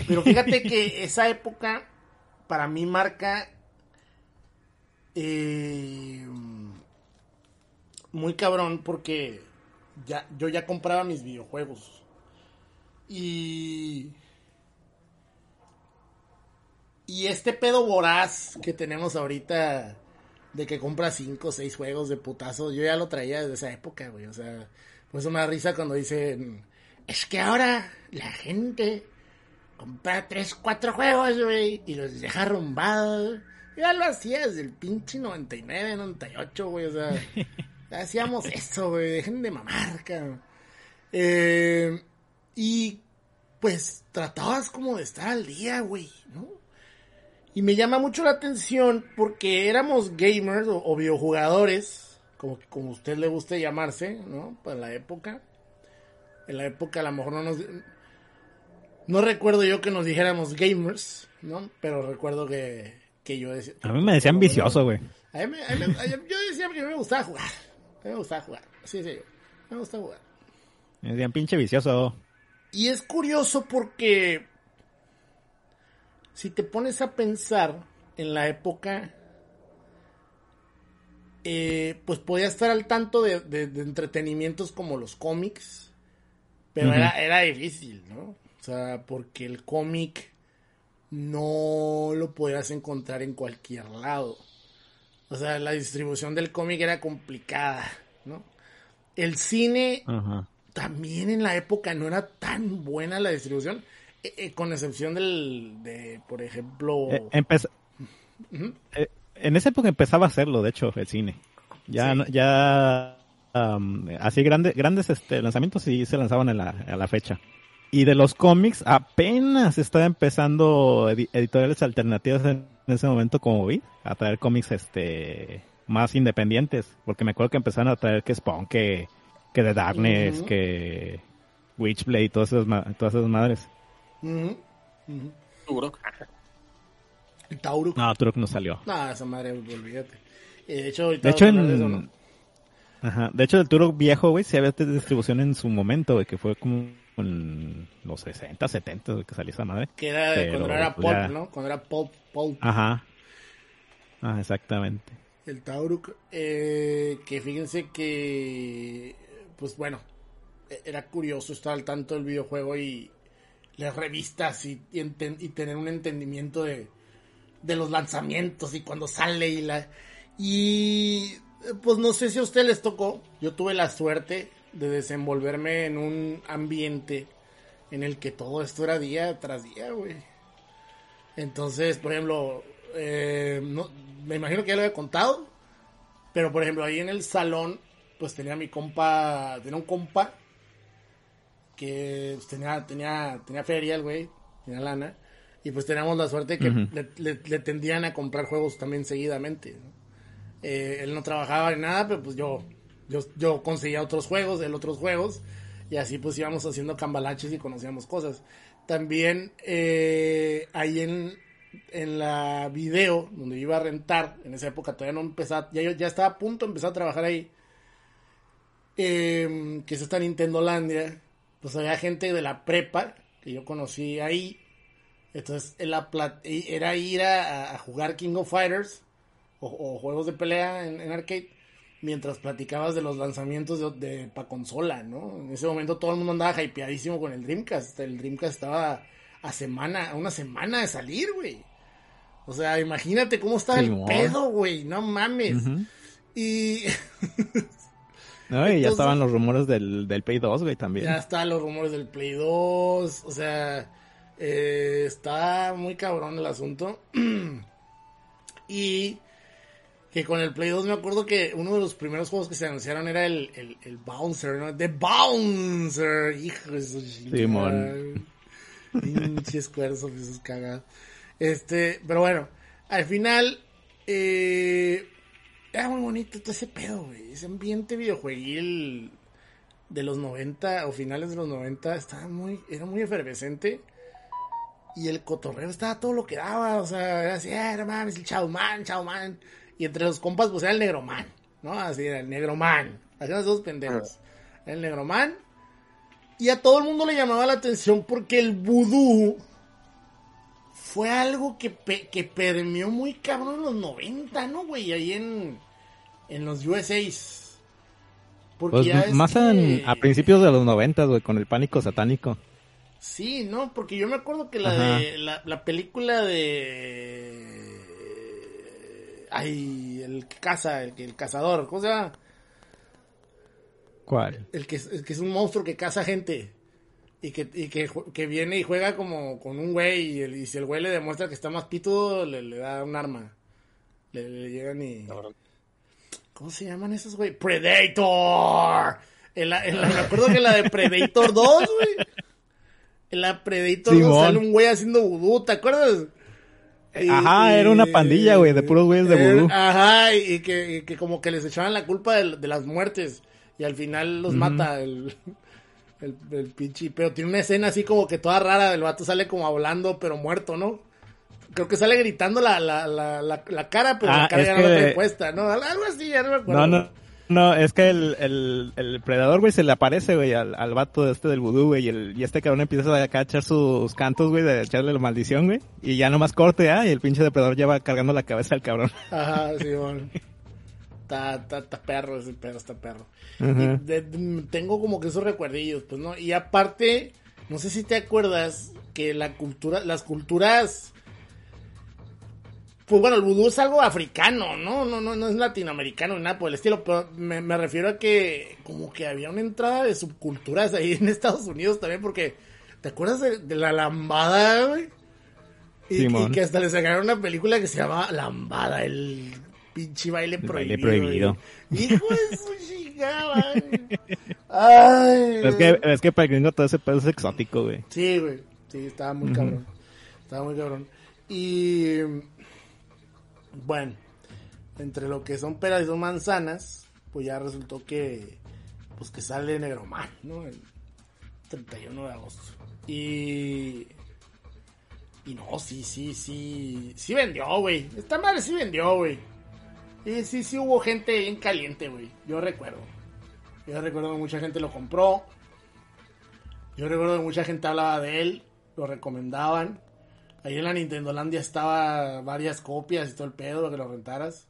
Speaker 1: Pero fíjate que esa época para mí marca eh, muy cabrón porque ya, yo ya compraba mis videojuegos. Y. Y este pedo voraz que tenemos ahorita de que compra 5 o 6 juegos de putazo, yo ya lo traía desde esa época, güey. O sea, pues una risa cuando dicen, es que ahora la gente compra 3, 4 juegos, güey, y los deja arrumbados. Ya lo hacía desde el pinche 99, 98, güey, o sea, hacíamos eso, güey, dejen de mamar, cabrón. Eh, y pues tratabas como de estar al día, güey, ¿no? Y me llama mucho la atención porque éramos gamers o, videojugadores, como, como usted le guste llamarse, ¿no? Para la época. En la época a lo mejor no nos... No recuerdo yo que nos dijéramos gamers, ¿no? Pero recuerdo que, que yo decía...
Speaker 2: A mí me decían vicioso, güey.
Speaker 1: A mí, a mí, yo decía que me gustaba jugar. A mí me gustaba jugar. Sí, sí. Me gusta jugar.
Speaker 2: Me decían pinche vicioso.
Speaker 1: Y es curioso porque si te pones a pensar en la época, eh, pues podía estar al tanto de, entretenimientos como los cómics, pero era, era difícil, ¿no? O sea, porque el cómic no lo podías encontrar en cualquier lado. O sea, la distribución del cómic era complicada, ¿no? El cine también en la época no era tan buena la distribución. Eh, eh, con excepción del, de, por ejemplo...
Speaker 2: Eh, en esa época empezaba a hacerlo, de hecho, el cine. Ya, ya así grandes grandes este, lanzamientos sí se lanzaban a la, a la fecha. Y de los cómics, apenas estaba empezando editoriales alternativas en, ese momento, como vi, a traer cómics este más independientes. Porque me acuerdo que empezaron a traer que Spawn, que, que The Darkness, que Witchblade, todas esas, todas esas madres.
Speaker 3: Turok.
Speaker 1: El Tauruk.
Speaker 2: No, Turok no salió.
Speaker 1: No, esa madre, olvídate. Eh, de hecho,
Speaker 2: de hecho en... Ajá. De hecho, el Turok viejo, güey, se había distribución en su momento, güey, que fue como en los 60, 70 que salió esa madre.
Speaker 1: Que era cuando era pues Pulp, ¿no? Cuando era Pulp, Pulp.
Speaker 2: Ajá. Ah, exactamente.
Speaker 1: El Tauruk, eh, que fíjense que, pues bueno, e-, era curioso estar al tanto del videojuego y las revistas y, y, tener un entendimiento de, de los lanzamientos y cuando sale y la... Y pues no sé si a usted les tocó, yo tuve la suerte de desenvolverme en un ambiente en el que todo esto era día tras día, güey. Entonces, por ejemplo, eh, me imagino que ya lo había contado, pero por ejemplo, ahí en el salón, pues tenía mi compa, tenía un compa que pues, tenía, tenía, tenía feria el güey, tenía lana, y pues teníamos la suerte que le, tendían a comprar juegos también seguidamente. Eh, él no trabajaba en nada, pero pues yo, yo, yo conseguía otros juegos, él otros juegos, y así pues íbamos haciendo cambalaches y conocíamos cosas. También eh, ahí en, en la video donde iba a rentar, en esa época todavía no empezaba, ya, ya estaba a punto de empezar a trabajar ahí, eh, que es esta Landia pues había gente de la prepa que yo conocí ahí. Entonces era, ir a, jugar King of Fighters o, juegos de pelea en, arcade mientras platicabas de los lanzamientos de, de pa consola, ¿no? En ese momento todo el mundo andaba hypeadísimo con el Dreamcast. El Dreamcast estaba a semana, a una semana de salir, güey. O sea, imagínate cómo estaba el pedo, güey. No mames. Y
Speaker 2: No, y ya estaban los rumores del, del Play 2, güey, también.
Speaker 1: Ya estaban los rumores del Play 2, o sea, eh, está muy cabrón el asunto. y que con el Play 2 me acuerdo que uno de los primeros juegos que se anunciaron era el, el, el Bouncer, ¿no? The Bouncer, hijo de su
Speaker 2: Simón.
Speaker 1: Pinches cuerzos, esos cagados. Este, pero bueno, al final, eh, era muy bonito todo ese pedo, güey. Ese ambiente videojueguil de los 90 o finales de los 90 estaba muy, era muy efervescente. Y el cotorreo estaba todo lo que daba, o sea, era así, ah, no mames, el chao man, chao man. Y entre los compas, pues era el negro man, ¿no? Así era el negro man. Hacían los dos pendejos. el negro man. Y a todo el mundo le llamaba la atención porque el vudú fue algo que, pe- que permeó muy cabrón en los 90, ¿no, güey? Ahí en, en los USAs. Porque
Speaker 2: Pues
Speaker 1: ya
Speaker 2: más
Speaker 1: que-
Speaker 2: en- a principios de los 90, güey, con el pánico satánico.
Speaker 1: Sí, ¿no? Porque yo me acuerdo que la
Speaker 2: Ajá.
Speaker 1: de la, la película de ay, el que caza, el que el cazador, ¿cómo se llama?
Speaker 2: ¿Cuál?
Speaker 1: El que, el que es un monstruo que caza gente y que, y que, ju- que viene y juega como con un güey y, el- y si el güey le demuestra que está más pitudo, le, le da un arma. Le, le llegan y...
Speaker 3: Cabrón.
Speaker 1: ¿Cómo se llaman esos, güey? Predator. En la, en la- me acuerdo que en la de Predator 2, güey. En la Predator 2
Speaker 2: Simón.
Speaker 1: sale un güey haciendo vudú, ¿te acuerdas? Y-
Speaker 2: Ajá, era una pandilla, güey, de puros güeyes de vudú.
Speaker 1: Ajá, y, que, y que como que les echaban la culpa de, de las muertes. Y al final los mata el, el, el pinche. Pero tiene una escena así como que toda rara. El vato sale como hablando, pero muerto, ¿no? Creo que sale gritando la, la, la, la, la cara, pero la
Speaker 2: Ah,
Speaker 1: cara
Speaker 2: es
Speaker 1: ya no la trae puesta, ¿no? Algo así, ya no me acuerdo.
Speaker 2: No, no. No, es que el, el, el predador, güey, se le aparece, güey, al, al vato este del vudú, güey, y, el, y este cabrón empieza a echar sus cantos, güey, de echarle la maldición, güey, y ya nomás corte, ah, y el pinche depredador lleva cargando la cabeza al cabrón.
Speaker 1: Ajá, sí, bueno. Está, está, está perro ese perro, está perro. Y de- tengo como que esos recuerdillos, pues, ¿no? Y aparte, no sé si te acuerdas que la cultura, las culturas... Pues bueno, el vudú es algo africano, ¿no? No, no, no es latinoamericano ni nada por el estilo, pero me, me refiero a que como que había una entrada de subculturas ahí en Estados Unidos también, porque ¿te acuerdas de, de la lambada, güey? Y que hasta le sacaron una película que se llama Lambada, el pinche baile prohibido.
Speaker 2: baile prohibido.
Speaker 1: güey. Hijo de su chingada. Ay.
Speaker 2: Es que, es que para el gringo todo ese pedo es exótico, güey.
Speaker 1: Sí, güey. Sí, estaba muy cabrón. Estaba muy cabrón. Y. Bueno, entre lo que son peras y son manzanas, pues ya resultó que. Pues que sale Negroman, ¿no? El 31 de agosto. Y. Y no, sí, sí, sí. Sí vendió, güey. Esta madre sí vendió, güey. Y sí, sí hubo gente bien caliente, güey. Yo recuerdo. Yo recuerdo que mucha gente lo compró. Yo recuerdo que mucha gente hablaba de él, lo recomendaban. Ahí en la Nintendo Landia estaba varias copias y todo el pedo, que lo rentaras.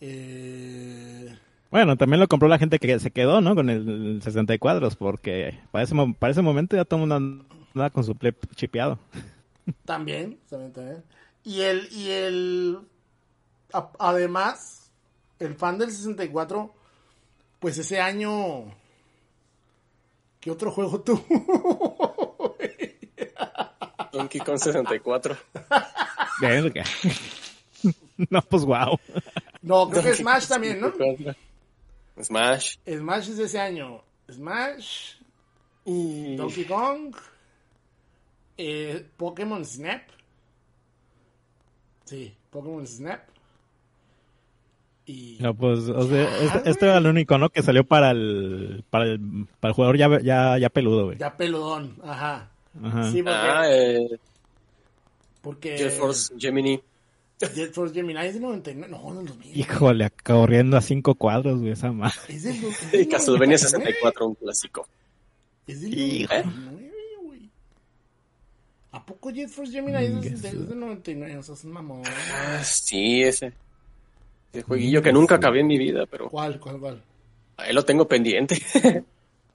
Speaker 1: Eh,
Speaker 2: Bueno, también lo compró la gente que se quedó, ¿no? Con el 60 cuadros, porque para ese, para ese momento ya todo el mundo andaba con su play chipeado.
Speaker 1: también, también, también. Y el, y el, a- además, el fan del 64, pues ese año, ¿qué otro juego tuvo?
Speaker 3: Donkey Kong 64.
Speaker 2: Verga. no, pues wow.
Speaker 1: no, creo que Smash también, ¿no?
Speaker 3: Smash.
Speaker 1: Smash es de ese año. Smash,
Speaker 3: Y...
Speaker 1: Donkey Kong, eh, Pokémon Snap. Sí, Pokémon Snap. Y
Speaker 2: No, pues, o sea,
Speaker 1: Ah,
Speaker 2: este, este era el único, ¿no? Que salió para el, para el, para el jugador ya, ya, ya peludo, güey.
Speaker 1: ya peludón, ajá.
Speaker 2: Ajá.
Speaker 1: Sí, porque,
Speaker 3: Ah, eh,
Speaker 1: porque
Speaker 3: Jet Force Gemini.
Speaker 1: Jet Force Gemini es del 99, no, del 2000.
Speaker 2: Híjole, corriendo a cinco cuadros, güey, esa madre.
Speaker 1: Es del, es
Speaker 3: Y
Speaker 1: del
Speaker 3: Castlevania
Speaker 1: 99.
Speaker 3: 64, un clásico.
Speaker 1: Es del
Speaker 2: Hijo.
Speaker 1: 99, güey. ¿A poco Jet Force Gemini es del,
Speaker 2: Ingueso.
Speaker 1: es del 99? O sea, es un mamón.
Speaker 3: Ah, sí, ese. Ese jueguillo que nunca acabé en mi vida, pero
Speaker 1: ¿Cuál, cuál, cuál?
Speaker 3: ahí lo tengo pendiente.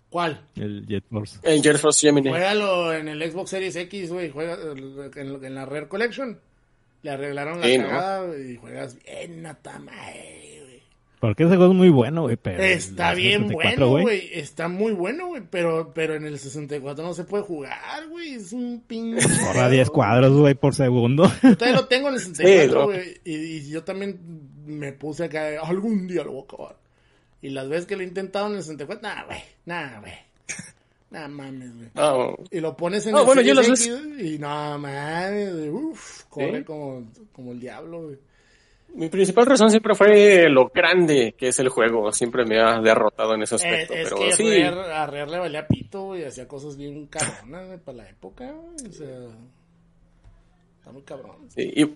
Speaker 1: ¿Cuál?
Speaker 2: El Jet Force.
Speaker 3: en Jet Force Gemini.
Speaker 1: Juégalo en el Xbox Series X, güey. Juega el- en, en la Rare Collection. Le arreglaron la
Speaker 3: Sí, ¿no?
Speaker 1: cagada y juegas bien, nata madre, güey.
Speaker 2: Porque ese juego es muy bueno, güey, pero...
Speaker 1: Está
Speaker 2: el
Speaker 1: bien
Speaker 2: 64,
Speaker 1: bueno, güey. Está muy bueno, güey. Pero, pero en el 64 no se puede jugar, güey. Es un pinche.
Speaker 2: Corre a 10 cuadros, güey, por segundo.
Speaker 1: Yo todavía lo tengo en el 64,
Speaker 3: ¿no?
Speaker 1: güey. Y, y yo también me puse acá. Algún día lo voy a acabar. Y las veces que lo he intentado en el 64, nada, güey. Nada, güey. Nada mames, güey.
Speaker 3: No,
Speaker 1: Y lo pones en
Speaker 3: Ah,
Speaker 1: el
Speaker 3: bueno, yo las
Speaker 1: y no mames, uff, corre
Speaker 3: ¿Sí?
Speaker 1: como, como el diablo, güey.
Speaker 3: mi principal razón siempre fue lo grande que es el juego. Siempre me ha derrotado en ese
Speaker 1: Eh,
Speaker 3: aspecto.
Speaker 1: es
Speaker 3: pero
Speaker 1: que
Speaker 3: sí,
Speaker 1: a a Rare le valía pito, güey, hacía cosas bien cabronas, para la época, o sea, está muy cabrón.
Speaker 3: sí, y,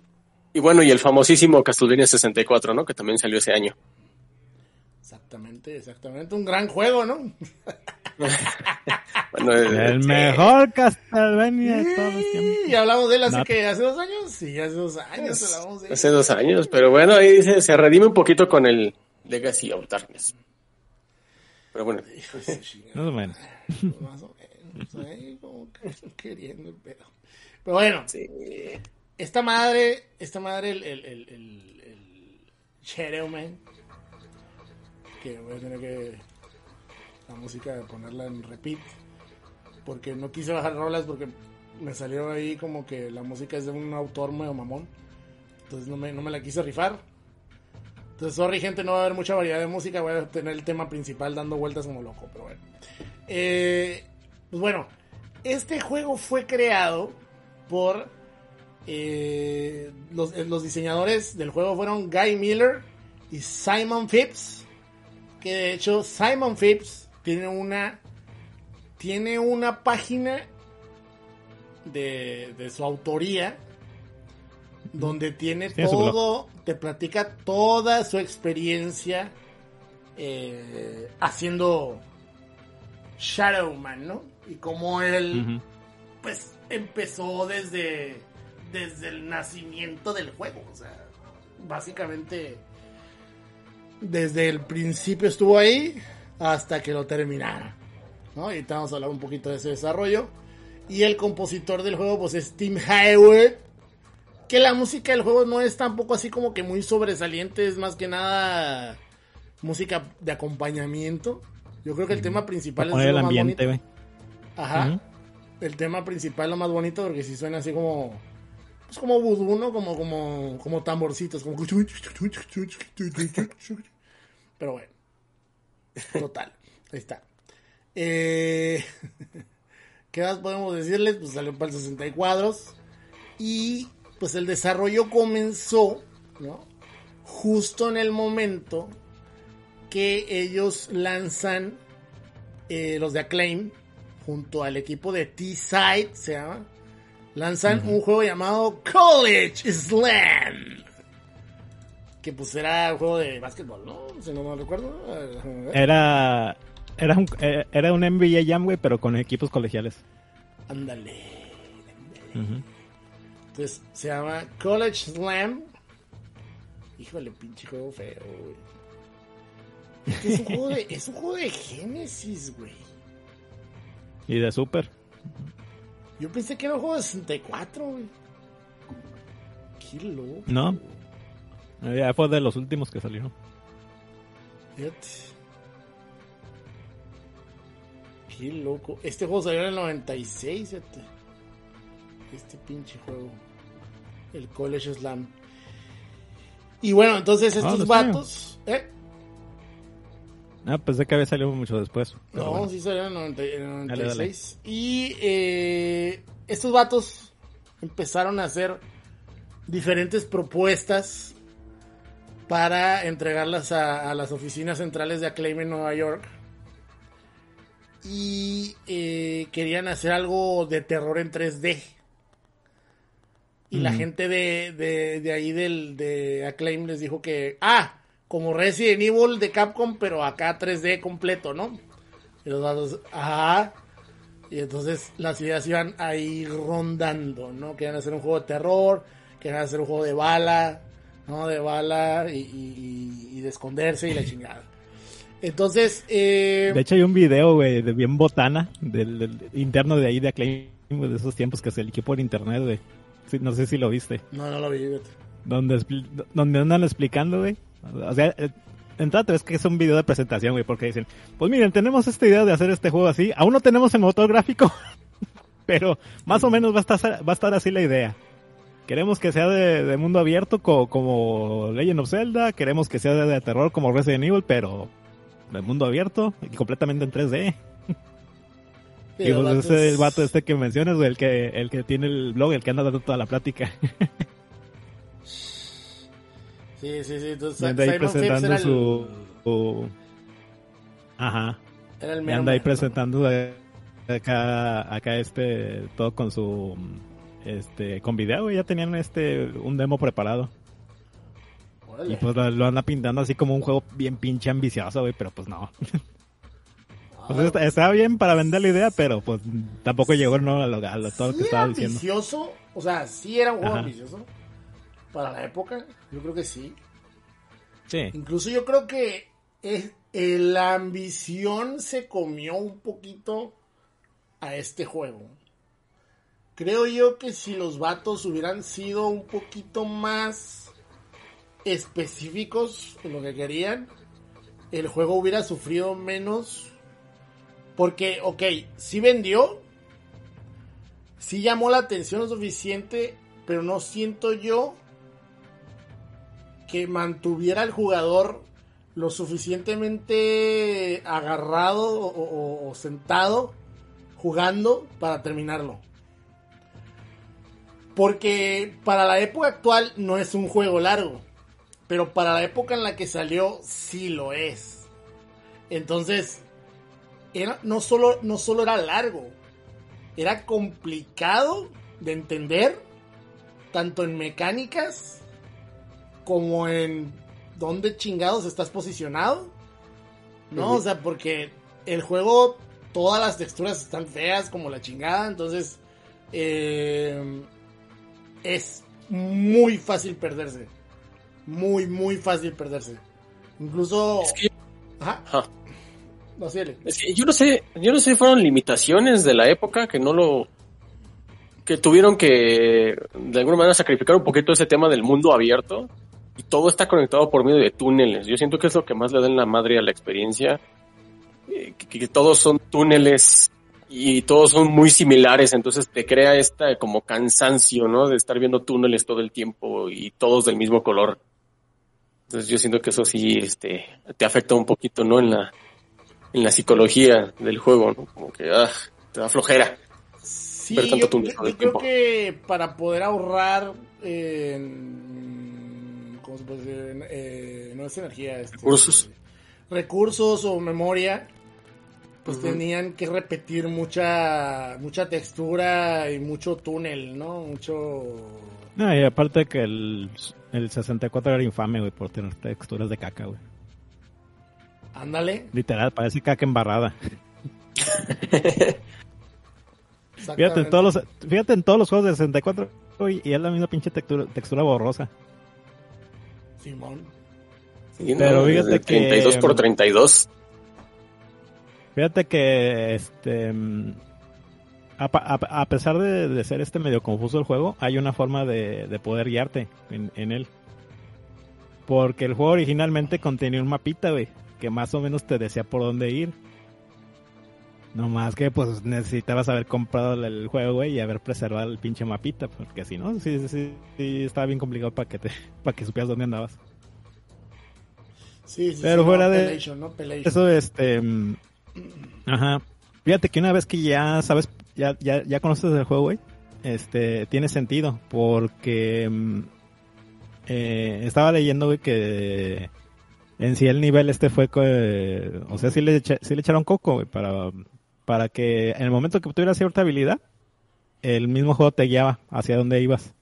Speaker 3: y bueno, y el famosísimo Castlevania 64, ¿no? Que también salió ese año.
Speaker 1: Exactamente, exactamente. Un gran juego, ¿no?
Speaker 3: Bueno,
Speaker 2: El
Speaker 3: eh,
Speaker 2: mejor Castlevania de todos los tiempos.
Speaker 1: Y hablamos de él hace
Speaker 2: No.
Speaker 1: que hace dos años. Sí, hace dos años hablamos de él.
Speaker 3: Hace dos años, pero bueno, ahí se, se redime un poquito con el Legacy of Darkness. Pero bueno,
Speaker 1: su chingada.
Speaker 2: Más o menos.
Speaker 1: Más o menos. ahí como que queriendo el pedo. Pero bueno,
Speaker 3: sí.
Speaker 1: Esta madre, esta madre, el, el, el, el, que voy a tener que la música ponerla en repeat, porque no quise bajar rolas porque me salió ahí como que la música es de un autor medio mamón, entonces no me, no me la quise rifar. Entonces, sorry gente, no va a haber mucha variedad de música, voy a tener el tema principal dando vueltas como loco, pero bueno. Eh, pues bueno, este juego fue creado por eh, los, eh, los diseñadores del juego fueron Guy Miller y Simon Phipps. Que de hecho Simon Phipps tiene una tiene una página de, de su autoría donde tiene todo, te platica toda su experiencia eh, haciendo Shadowman, ¿no? Y cómo él pues empezó desde desde el nacimiento del juego, o sea, básicamente desde el principio estuvo ahí hasta que lo terminaron, ¿no? Y ahorita vamos a hablar un poquito de ese desarrollo. Y el compositor del juego pues es Tim Hayward, que la música del juego no es tampoco así como que muy sobresaliente, es más que nada música de acompañamiento. Yo creo que el tema principal es
Speaker 2: el ambiente, güey.
Speaker 1: Ajá el tema principal es lo más bonito porque si suena así como pues como vudú, ¿no? Como como como tamborcitos, como pero bueno. Total. Ahí está. Eh, ¿Qué más podemos decirles? Pues salió para el 60 cuadros y pues el desarrollo comenzó, ¿no? Justo en el momento que ellos lanzan eh, los de Acclaim junto al equipo de T-Side, se llama, lanzan un juego llamado College Slam. Que pues era un juego de básquetbol, ¿no? Si no me recuerdo.
Speaker 2: Era, era, un, eh, era un NBA Jam, güey, pero con equipos colegiales.
Speaker 1: Ándale.
Speaker 2: Ujú.
Speaker 1: Entonces se llama College Slam. Híjole, pinche juego feo, güey. Este Es un juego de, es un juego de Genesis, güey.
Speaker 2: Y de Super.
Speaker 1: Yo pensé que era un juego de 64, güey. Qué loco.
Speaker 2: No. Ya fue de los últimos que salieron.
Speaker 1: Fíjate. Qué loco. Este juego salió en el 96, fíjate. Este pinche juego. El College Slam. Y bueno, entonces
Speaker 2: Ah,
Speaker 1: estos
Speaker 2: lo
Speaker 1: vatos. ¿Eh?
Speaker 2: Ah, pensé que había salido mucho después.
Speaker 1: No,
Speaker 2: bueno.
Speaker 1: sí salió en el 90 en el
Speaker 2: Dale,
Speaker 1: 96. Y eh, estos vatos empezaron a hacer diferentes propuestas para entregarlas a, a las oficinas centrales de Acclaim en Nueva York. Y eh, querían hacer algo de terror en 3D. Y la
Speaker 2: Ujú.
Speaker 1: gente de, de, de ahí del, de Acclaim les dijo que, ah, como Resident Evil de Capcom, pero acá 3D completo, ¿no? Y los vatos, ajá. Y entonces las ideas iban ahí rondando, ¿no? Querían hacer un juego de terror, querían hacer un juego de bala, ¿no? De bala y, y- y de esconderse y la chingada. Entonces, eh,
Speaker 2: De hecho, hay un video, güey, de bien botana, del, del interno de ahí de Acclaim, güey, de esos tiempos que se eligió por internet, güey. Sí, no sé si lo viste.
Speaker 1: no, no lo vi. fíjate.
Speaker 2: Donde, donde andan explicando, güey. O sea, eh, entrada es que es un video de presentación, güey, porque dicen, pues miren, tenemos esta idea de hacer este juego así. Aún no tenemos el motor gráfico, pero más o menos va a estar, va a estar así la idea. Queremos que sea de, de mundo abierto co- como Legend of Zelda, queremos que sea de, de terror como Resident Evil, pero de mundo abierto y completamente en 3D.
Speaker 1: Sí,
Speaker 2: Y pues ese es el vato este que mencionas, güey, el que, el que tiene el blog, el que anda dando toda la plática.
Speaker 1: Sí, sí, sí. Entonces,
Speaker 2: anda ahí
Speaker 1: Simon
Speaker 2: presentando
Speaker 1: el-
Speaker 2: su, su- Ajá.
Speaker 1: Era el
Speaker 2: anda ahí presentando acá, acá este, todo con su, este, con video, güey, ya tenían este, un demo preparado. Y pues lo, lo, anda pintando así como un juego bien pinche ambicioso, güey, pero pues no. pues está, está, bien para vender la idea, pero pues tampoco llegó no, a, lo, a lo, todo lo que estaba diciendo.
Speaker 1: ambicioso? O sea, sí era un juego Ajá. ambicioso para la época, yo creo que sí.
Speaker 2: Sí.
Speaker 1: Incluso yo creo que es, eh, la ambición se comió un poquito a este juego. Creo yo que si los vatos hubieran sido un poquito más específicos en lo que querían, el juego hubiera sufrido menos. Porque, ok, sí vendió, sí llamó la atención lo suficiente, pero no siento yo que mantuviera al jugador lo suficientemente agarrado o, sentado jugando para terminarlo. Porque para la época actual no es un juego largo. Pero para la época en la que salió sí lo es. Entonces, no, solo, no solo era largo, era complicado de entender, tanto en mecánicas como en dónde chingados estás posicionado. ¿No? O sea, porque el juego, todas las texturas están feas como la chingada, entonces eh, es muy fácil perderse. Muy, muy fácil perderse. Incluso...
Speaker 3: Es que...
Speaker 1: Ajá.
Speaker 3: Ajá.
Speaker 1: No, síguele.
Speaker 3: Es que yo no sé, yo no sé si fueron limitaciones de la época que no lo que tuvieron que de alguna manera sacrificar un poquito ese tema del mundo abierto y todo está conectado por medio de túneles. Yo siento que es lo que más le da en la madre a la experiencia, eh, que, que, todos son túneles y todos son muy similares, entonces te crea esta como cansancio, ¿no? De estar viendo túneles todo el tiempo y todos del mismo color. Entonces yo siento que eso sí, este, te afecta un poquito, ¿no? En la, en la psicología del juego, ¿no? Como que, ah, te da flojera.
Speaker 1: Sí, tanto yo, túnel yo creo que para poder ahorrar, eh, ¿cómo se puede decir? Eh, no es energía, este,
Speaker 3: recursos.
Speaker 1: Recursos o memoria, pues uh -huh. tenían que repetir mucha mucha textura y mucho túnel, ¿no? Mucho...
Speaker 2: No, y aparte que el, el 64 era infame, güey, por tener texturas de caca, güey.
Speaker 1: Ándale.
Speaker 2: Literal, parece caca embarrada. fíjate, en todos los, fíjate en todos los juegos de 64 güey, y es la misma pinche textura, textura borrosa.
Speaker 1: Simón.
Speaker 3: Sí,
Speaker 2: Pero
Speaker 3: no,
Speaker 2: fíjate
Speaker 3: de 32
Speaker 2: que-
Speaker 3: por 32.
Speaker 2: Fíjate que este a, pa- a- a pesar de, de ser este medio confuso el juego, hay una forma de, de poder guiarte en, en él. Porque el juego originalmente contenía un mapita, güey, que más o menos te decía por dónde ir. No más que pues necesitabas haber comprado el- juego, güey, y haber preservado el pinche mapita, porque si no, sí, sí, sí, estaba bien complicado para que te, para que supieras dónde andabas.
Speaker 1: Sí, sí,
Speaker 2: Pero
Speaker 1: sí,
Speaker 2: fuera
Speaker 1: no,
Speaker 2: de-
Speaker 1: Pelation, ¿no? Pelation.
Speaker 2: Eso, este. mm, Ajá. Fíjate que una vez que ya sabes, ya, ya, ya conoces el juego, güey, este, tiene sentido. Porque. mm, eh, estaba leyendo, güey, que. En sí el nivel este fue. o sea, sí le, sí le echaron coco, güey, para, para que en el momento que tuvieras cierta habilidad, el mismo juego te guiaba hacia donde ibas.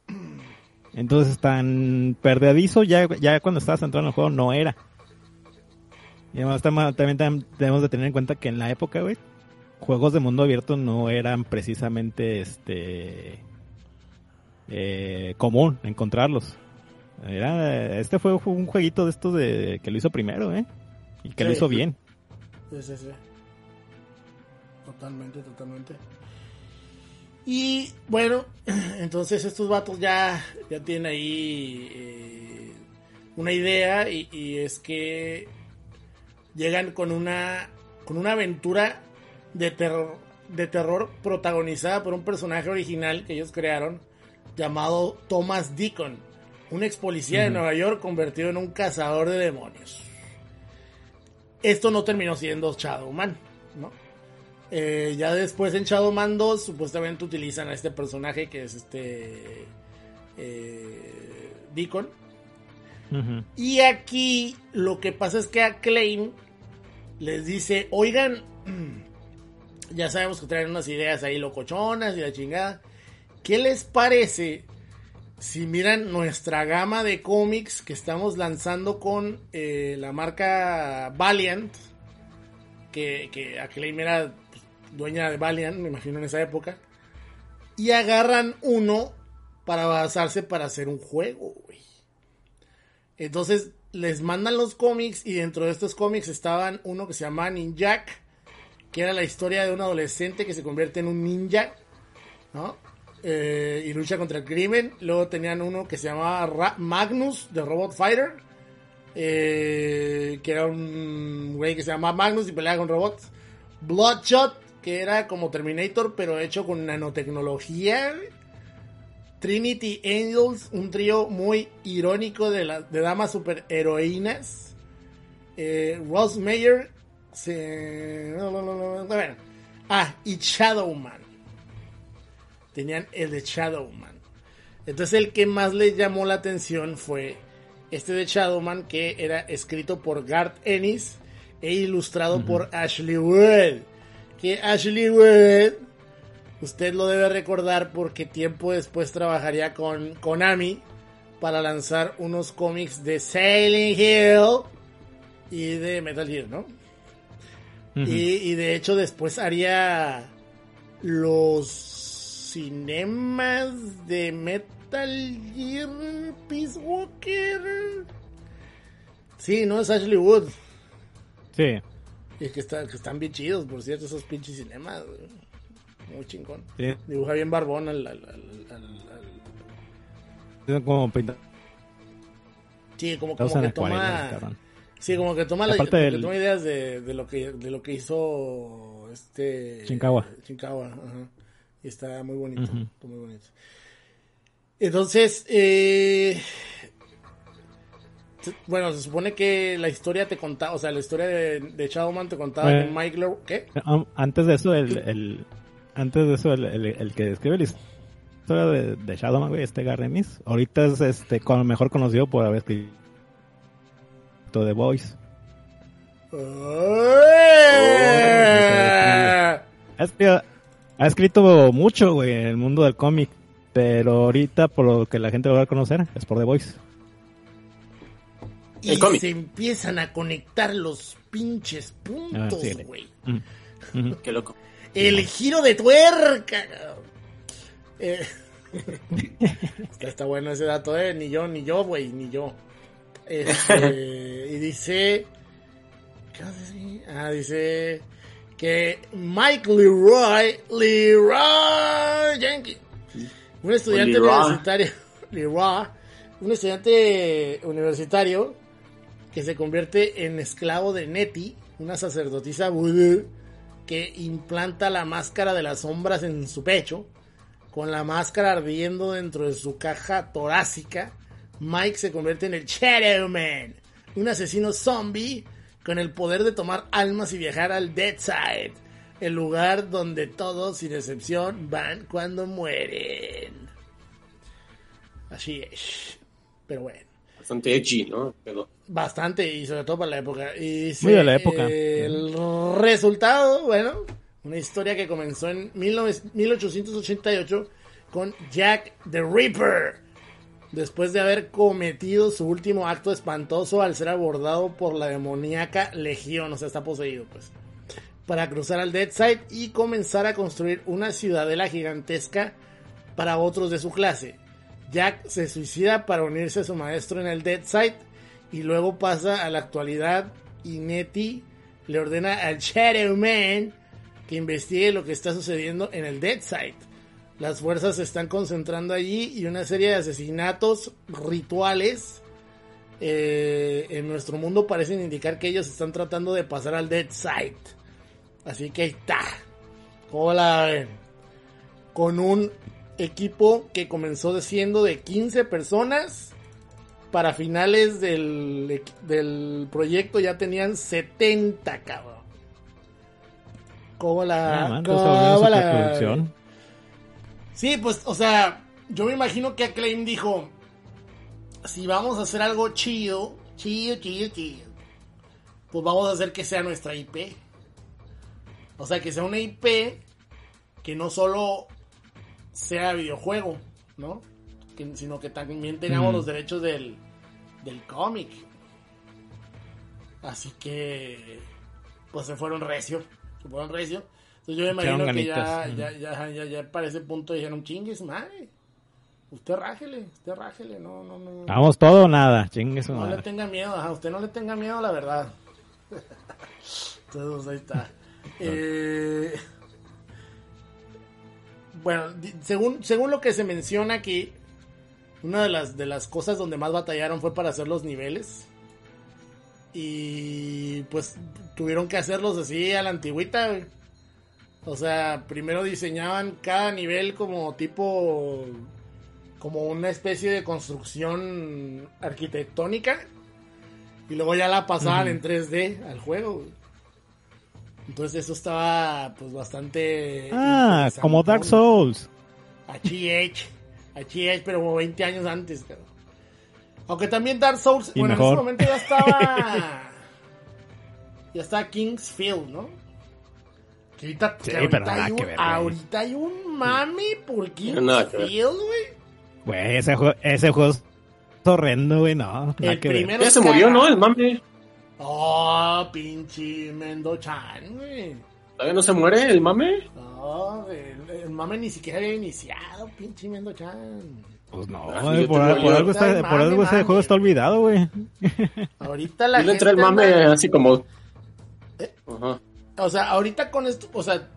Speaker 2: Entonces, tan perdedizo ya, ya cuando estabas entrando en el juego no era. Y además tam- también, tam- debemos de tener en cuenta que en la época, güey, juegos de mundo abierto no eran precisamente este eh, común encontrarlos. Era, este fue un jueguito de estos de que lo hizo primero, ¿eh? Y que lo hizo bien.
Speaker 1: Sí, sí, sí. Totalmente, totalmente. Y bueno, entonces estos vatos ya, ya tienen ahí eh, una idea y, y es que llegan con una con una aventura de terror de terror protagonizada por un personaje original que ellos crearon llamado Thomas Deacon, un ex policía de. Nueva York convertido en un cazador de demonios. Esto no terminó siendo Shadowman, ¿no? Eh, ya después en Shadowman 2 supuestamente utilizan a este personaje que es este eh, Deacon.
Speaker 2: Ujú.
Speaker 1: Y aquí lo que pasa es que Acclaim les dice, oigan, ya sabemos que traen unas ideas ahí locochonas y la chingada. ¿Qué les parece si miran nuestra gama de cómics que estamos lanzando con eh, la marca Valiant, que, que Acclaim era dueña de Valiant, me imagino en esa época, y agarran uno para basarse para hacer un juego. Entonces les mandan los cómics y dentro de estos cómics estaban uno que se llama Ninjak, que era la historia de un adolescente que se convierte en un ninja. Eh, y lucha contra el crimen. Luego tenían uno que se llamaba Magnus, de Robot Fighter, eh, que era un güey que se llamaba Magnus y peleaba con robots. Bloodshot, que era como Terminator, pero hecho con nanotecnología. Trinity Angels, un trío muy irónico de, la, de damas superheroínas. Eh, Ross Mayer, se... Ah, y Shadowman. Tenían el de Shadowman. Entonces el que más les llamó la atención fue este de Shadowman que era escrito por Garth Ennis e ilustrado por Ashley Wood. Que Ashley Wood, usted lo debe recordar porque tiempo después trabajaría con Konami para lanzar unos cómics de Sailing Hill y de Metal Gear, ¿no? y, de hecho después haría los cinemas de Metal Gear Peace Walker. Sí, ¿no? Es Ashley Wood.
Speaker 2: Sí.
Speaker 1: Y que, está, que están bien chidos, por cierto, esos pinches cinemas. Muy chingón. Dibuja bien barbón al... al,
Speaker 2: como pinta.
Speaker 1: Sí, como, como que toma... Sí, como que toma, la, toma ideas de, de, lo que, de lo que hizo este...
Speaker 2: Shinkawa.
Speaker 1: Shinkawa, ajá. Y está muy bonito, muy bonito. Entonces, eh, bueno, se supone que la historia te contaba, o sea, la historia de, de Shadowman te contaba que Mike ¿qué?
Speaker 2: Um, antes de eso, el, el antes de eso, el, el, que escribe la historia de, de Shadowman, güey, este Garremis, ahorita es este mejor conocido por haber escrito The Voice. Ha escrito, mucho, güey, en el mundo del cómic. Pero ahorita, por lo que la gente va a conocer, es por The Voice.
Speaker 1: Y se empiezan a conectar los pinches puntos, ah, güey.
Speaker 3: Mm, Qué loco.
Speaker 1: El giro de tuerca. Eh, está bueno ese dato, eh. Ni yo, ni yo, güey, ni yo. Este, y dice. ¿Qué hace? Ah, dice que Mike Leroy, Leroy Jenkins, un estudiante universitario, Leroy, un estudiante universitario que se convierte en esclavo de Nettie, una sacerdotisa vudú que implanta la máscara de las sombras en su pecho, con la máscara ardiendo dentro de su caja torácica Mike se convierte en el Shadow Man, un asesino zombie con el poder de tomar almas y viajar al Dead Side, el lugar donde todos, sin excepción, van cuando mueren. Así es. Pero bueno.
Speaker 3: Bastante edgy, ¿no?
Speaker 1: Bastante, y sobre todo para la época. Y
Speaker 2: Muy de la época.
Speaker 1: el resultado, bueno, una historia que comenzó en 1888 con Jack the Ripper después de haber cometido su último acto espantoso al ser abordado por la demoníaca legión, o sea, está poseído, pues, para cruzar al Dead Side y comenzar a construir una ciudadela gigantesca para otros de su clase. Jack se suicida para unirse a su maestro en el Dead Side y luego pasa a la actualidad y Nettie le ordena al Shadow Man que investigue lo que está sucediendo en el Dead Side las fuerzas se están concentrando allí y una serie de asesinatos rituales eh, en nuestro mundo parecen indicar que ellos están tratando de pasar al Dead Side. Así que ahí está. Hola. Con un equipo que comenzó siendo de 15 personas. Para finales del, del proyecto ya tenían 70, cabrón. ¿Cómo la,
Speaker 2: ah, la,
Speaker 1: Sí, pues, o sea, yo me imagino que Acclaim dijo, si vamos a hacer algo chido, chido, chido, chido, pues vamos a hacer que sea nuestra IP. O sea, que sea una IP que no solo sea videojuego, ¿no? Que- sino que también teníamos
Speaker 2: Mm.
Speaker 1: los derechos del, del cómic. Así que, pues se fueron recio, se fueron recio. Entonces yo me imagino que ya, ya, ya, ya, ya para ese punto dijeron, chingues, madre. Usted rájele, usted rájele, no, no, no.
Speaker 2: Vamos todo o nada, chingue su
Speaker 1: No le tenga miedo, ajá, usted no le tenga miedo a la verdad. Entonces ahí está. Eh, bueno, según, según lo que se menciona aquí, una de las, de las cosas donde más batallaron fue para hacer los niveles. Y pues tuvieron que hacerlos así a la antigüita. güey. O sea, primero diseñaban cada nivel como tipo como una especie de construcción arquitectónica y luego ya la pasaban en 3D al juego. güey. Entonces eso estaba pues bastante
Speaker 2: Ah, como Dark Souls.
Speaker 1: HH, HH, pero como 20 años antes, cabrón. Aunque también Dark Souls,
Speaker 2: Y
Speaker 1: bueno, en
Speaker 2: mejor.
Speaker 1: ese momento ya estaba ya está Kingsfield, ¿no? Que ahorita,
Speaker 2: Sí,
Speaker 1: que ahorita
Speaker 2: pero
Speaker 1: hay un,
Speaker 2: que ver,
Speaker 1: ahorita hay un mami por. Kingsfield, güey.
Speaker 2: Güey, ese, jue- ese juego es horrendo, güey, no.
Speaker 1: El
Speaker 2: que
Speaker 1: primero
Speaker 3: Ya se
Speaker 1: es
Speaker 3: murió, ¿no? El mame.
Speaker 1: Oh, pinche Mendochan, güey.
Speaker 3: ¿Todavía no se muere el mame?
Speaker 1: No, el, el mame ni siquiera había iniciado, pinche Mendochan.
Speaker 2: Pues no,
Speaker 3: Ah,
Speaker 2: güey, por, algo, está-
Speaker 1: Ay,
Speaker 2: por
Speaker 1: mame,
Speaker 2: algo ese
Speaker 1: mame.
Speaker 2: juego está olvidado, güey.
Speaker 1: Ahorita la
Speaker 3: Y le entra el mame
Speaker 1: anda-
Speaker 3: así como.
Speaker 1: ¿Eh?
Speaker 3: Ajá.
Speaker 1: O sea, ahorita con esto, o sea,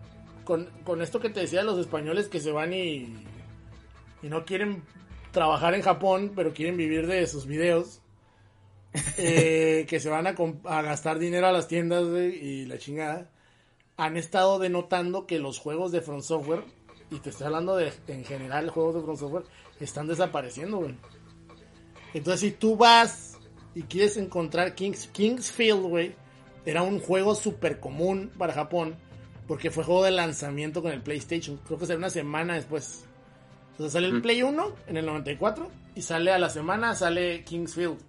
Speaker 1: con, con esto que te decía de los españoles que se van y, y no quieren trabajar en Japón, pero quieren vivir de sus videos, eh, que se van a, gastar dinero a las tiendas y la chingada, han estado denotando que los juegos de From Software, y te estoy hablando de en general juegos de From Software, están desapareciendo, güey. Entonces, si tú vas y quieres encontrar Kings, Kingsfield, güey, era un juego súper común para Japón, porque fue juego de lanzamiento con el PlayStation. Creo que salió una semana después. Entonces sale el. Play 1 en el 94 y sale a la semana, sale Kingsfield.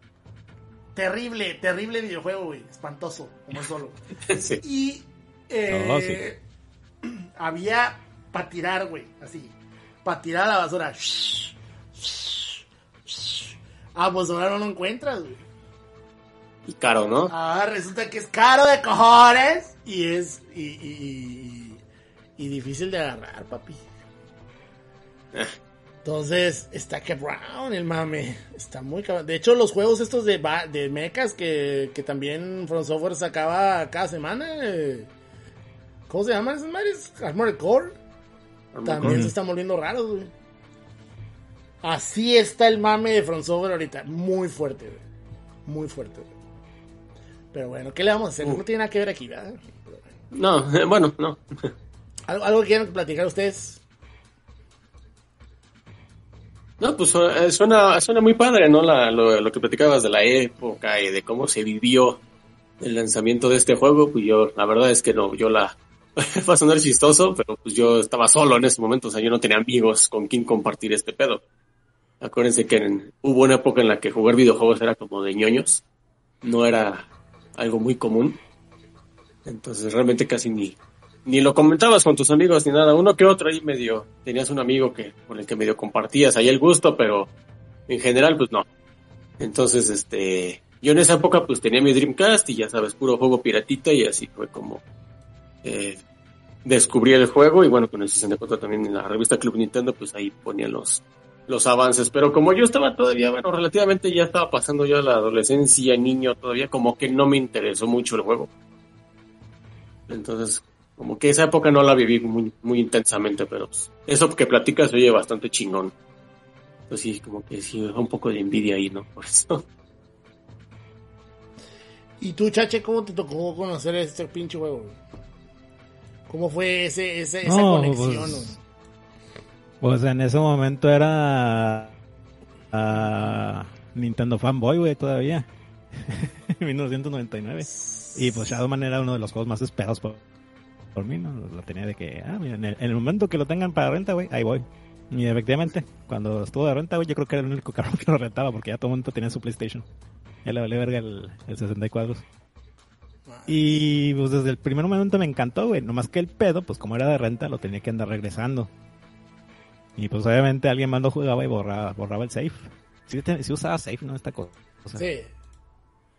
Speaker 1: Terrible, terrible videojuego, güey. Espantoso, como solo.
Speaker 3: Sí.
Speaker 1: Y eh, había para tirar, güey, así. Para tirar a la basura. Ah, pues ahora no lo encuentras, güey.
Speaker 3: Y caro, ¿no?
Speaker 1: Ah, resulta que es caro de cojones y es y, y, y- y difícil de agarrar, papi.
Speaker 3: Eh.
Speaker 1: Entonces, está que Brown el mame. Está muy cabrón. De hecho, los juegos estos de, de mechas que, que también From Software sacaba cada semana. eh, ¿Cómo se llaman esos madres? Armored Core. También
Speaker 2: Core.
Speaker 1: se están volviendo raros, güey. Así está el mame de From Software ahorita. Muy fuerte, güey. Muy fuerte, güey. Pero bueno, ¿qué le vamos a hacer? No tiene nada que ver aquí, ¿verdad?
Speaker 3: No, bueno, no.
Speaker 1: ¿Algo, algo que quieran platicar ustedes?
Speaker 3: No, pues eh, suena, suena muy padre, ¿no? La- lo, lo que platicabas de la época y de cómo se vivió el lanzamiento de este juego, pues yo, la verdad es que no, yo la, va a sonar chistoso, pero pues yo estaba solo en ese momento, o sea, yo no tenía amigos con quien compartir este pedo. Acuérdense que hubo una época en la que jugar videojuegos era como de ñoños, no era algo muy común. Entonces realmente casi ni, ni lo comentabas con tus amigos ni nada. Uno que otro ahí medio, tenías un amigo que, con el que medio compartías ahí el gusto, pero en general pues no. Entonces, este, yo en esa época pues tenía mi Dreamcast y ya sabes, puro juego piratita y así fue como eh, descubrí el juego y bueno, con el 64 también en la revista Club Nintendo pues ahí ponían los, los avances, pero como yo estaba todavía, bueno, relativamente ya estaba pasando ya la adolescencia, niño todavía, como que no me interesó mucho el juego. Entonces, como que esa época no la viví muy, muy intensamente, pero pues, eso que platicas oye bastante chingón. Pues sí, como que sí, un poco de envidia ahí, ¿no? Por eso.
Speaker 1: ¿Y tú, Chache, cómo te tocó conocer este pinche juego? ¿Cómo fue ese, ese- esa
Speaker 2: No,
Speaker 1: conexión?
Speaker 2: pues-? Pues en ese momento era ah, Nintendo Fanboy, güey, todavía. 1999. Y pues Shadowman era uno de los juegos más esperados por, por mí, ¿no? Lo tenía de que, ah, mira, en el, en el momento que lo tengan para renta, güey, ahí voy. Y efectivamente, cuando estuvo de renta, güey, yo creo que era el único cabrón que lo rentaba porque ya todo el mundo tenía su PlayStation. Ya le valía verga el, el 64. Y pues desde el primer momento me encantó, güey. Nomás que el pedo, pues como era de renta, lo tenía que andar regresando. Y pues obviamente alguien más lo jugaba y borraba, borraba el save. Sí, te- sí usaba save, ¿no? Esta cosa.
Speaker 1: Sí,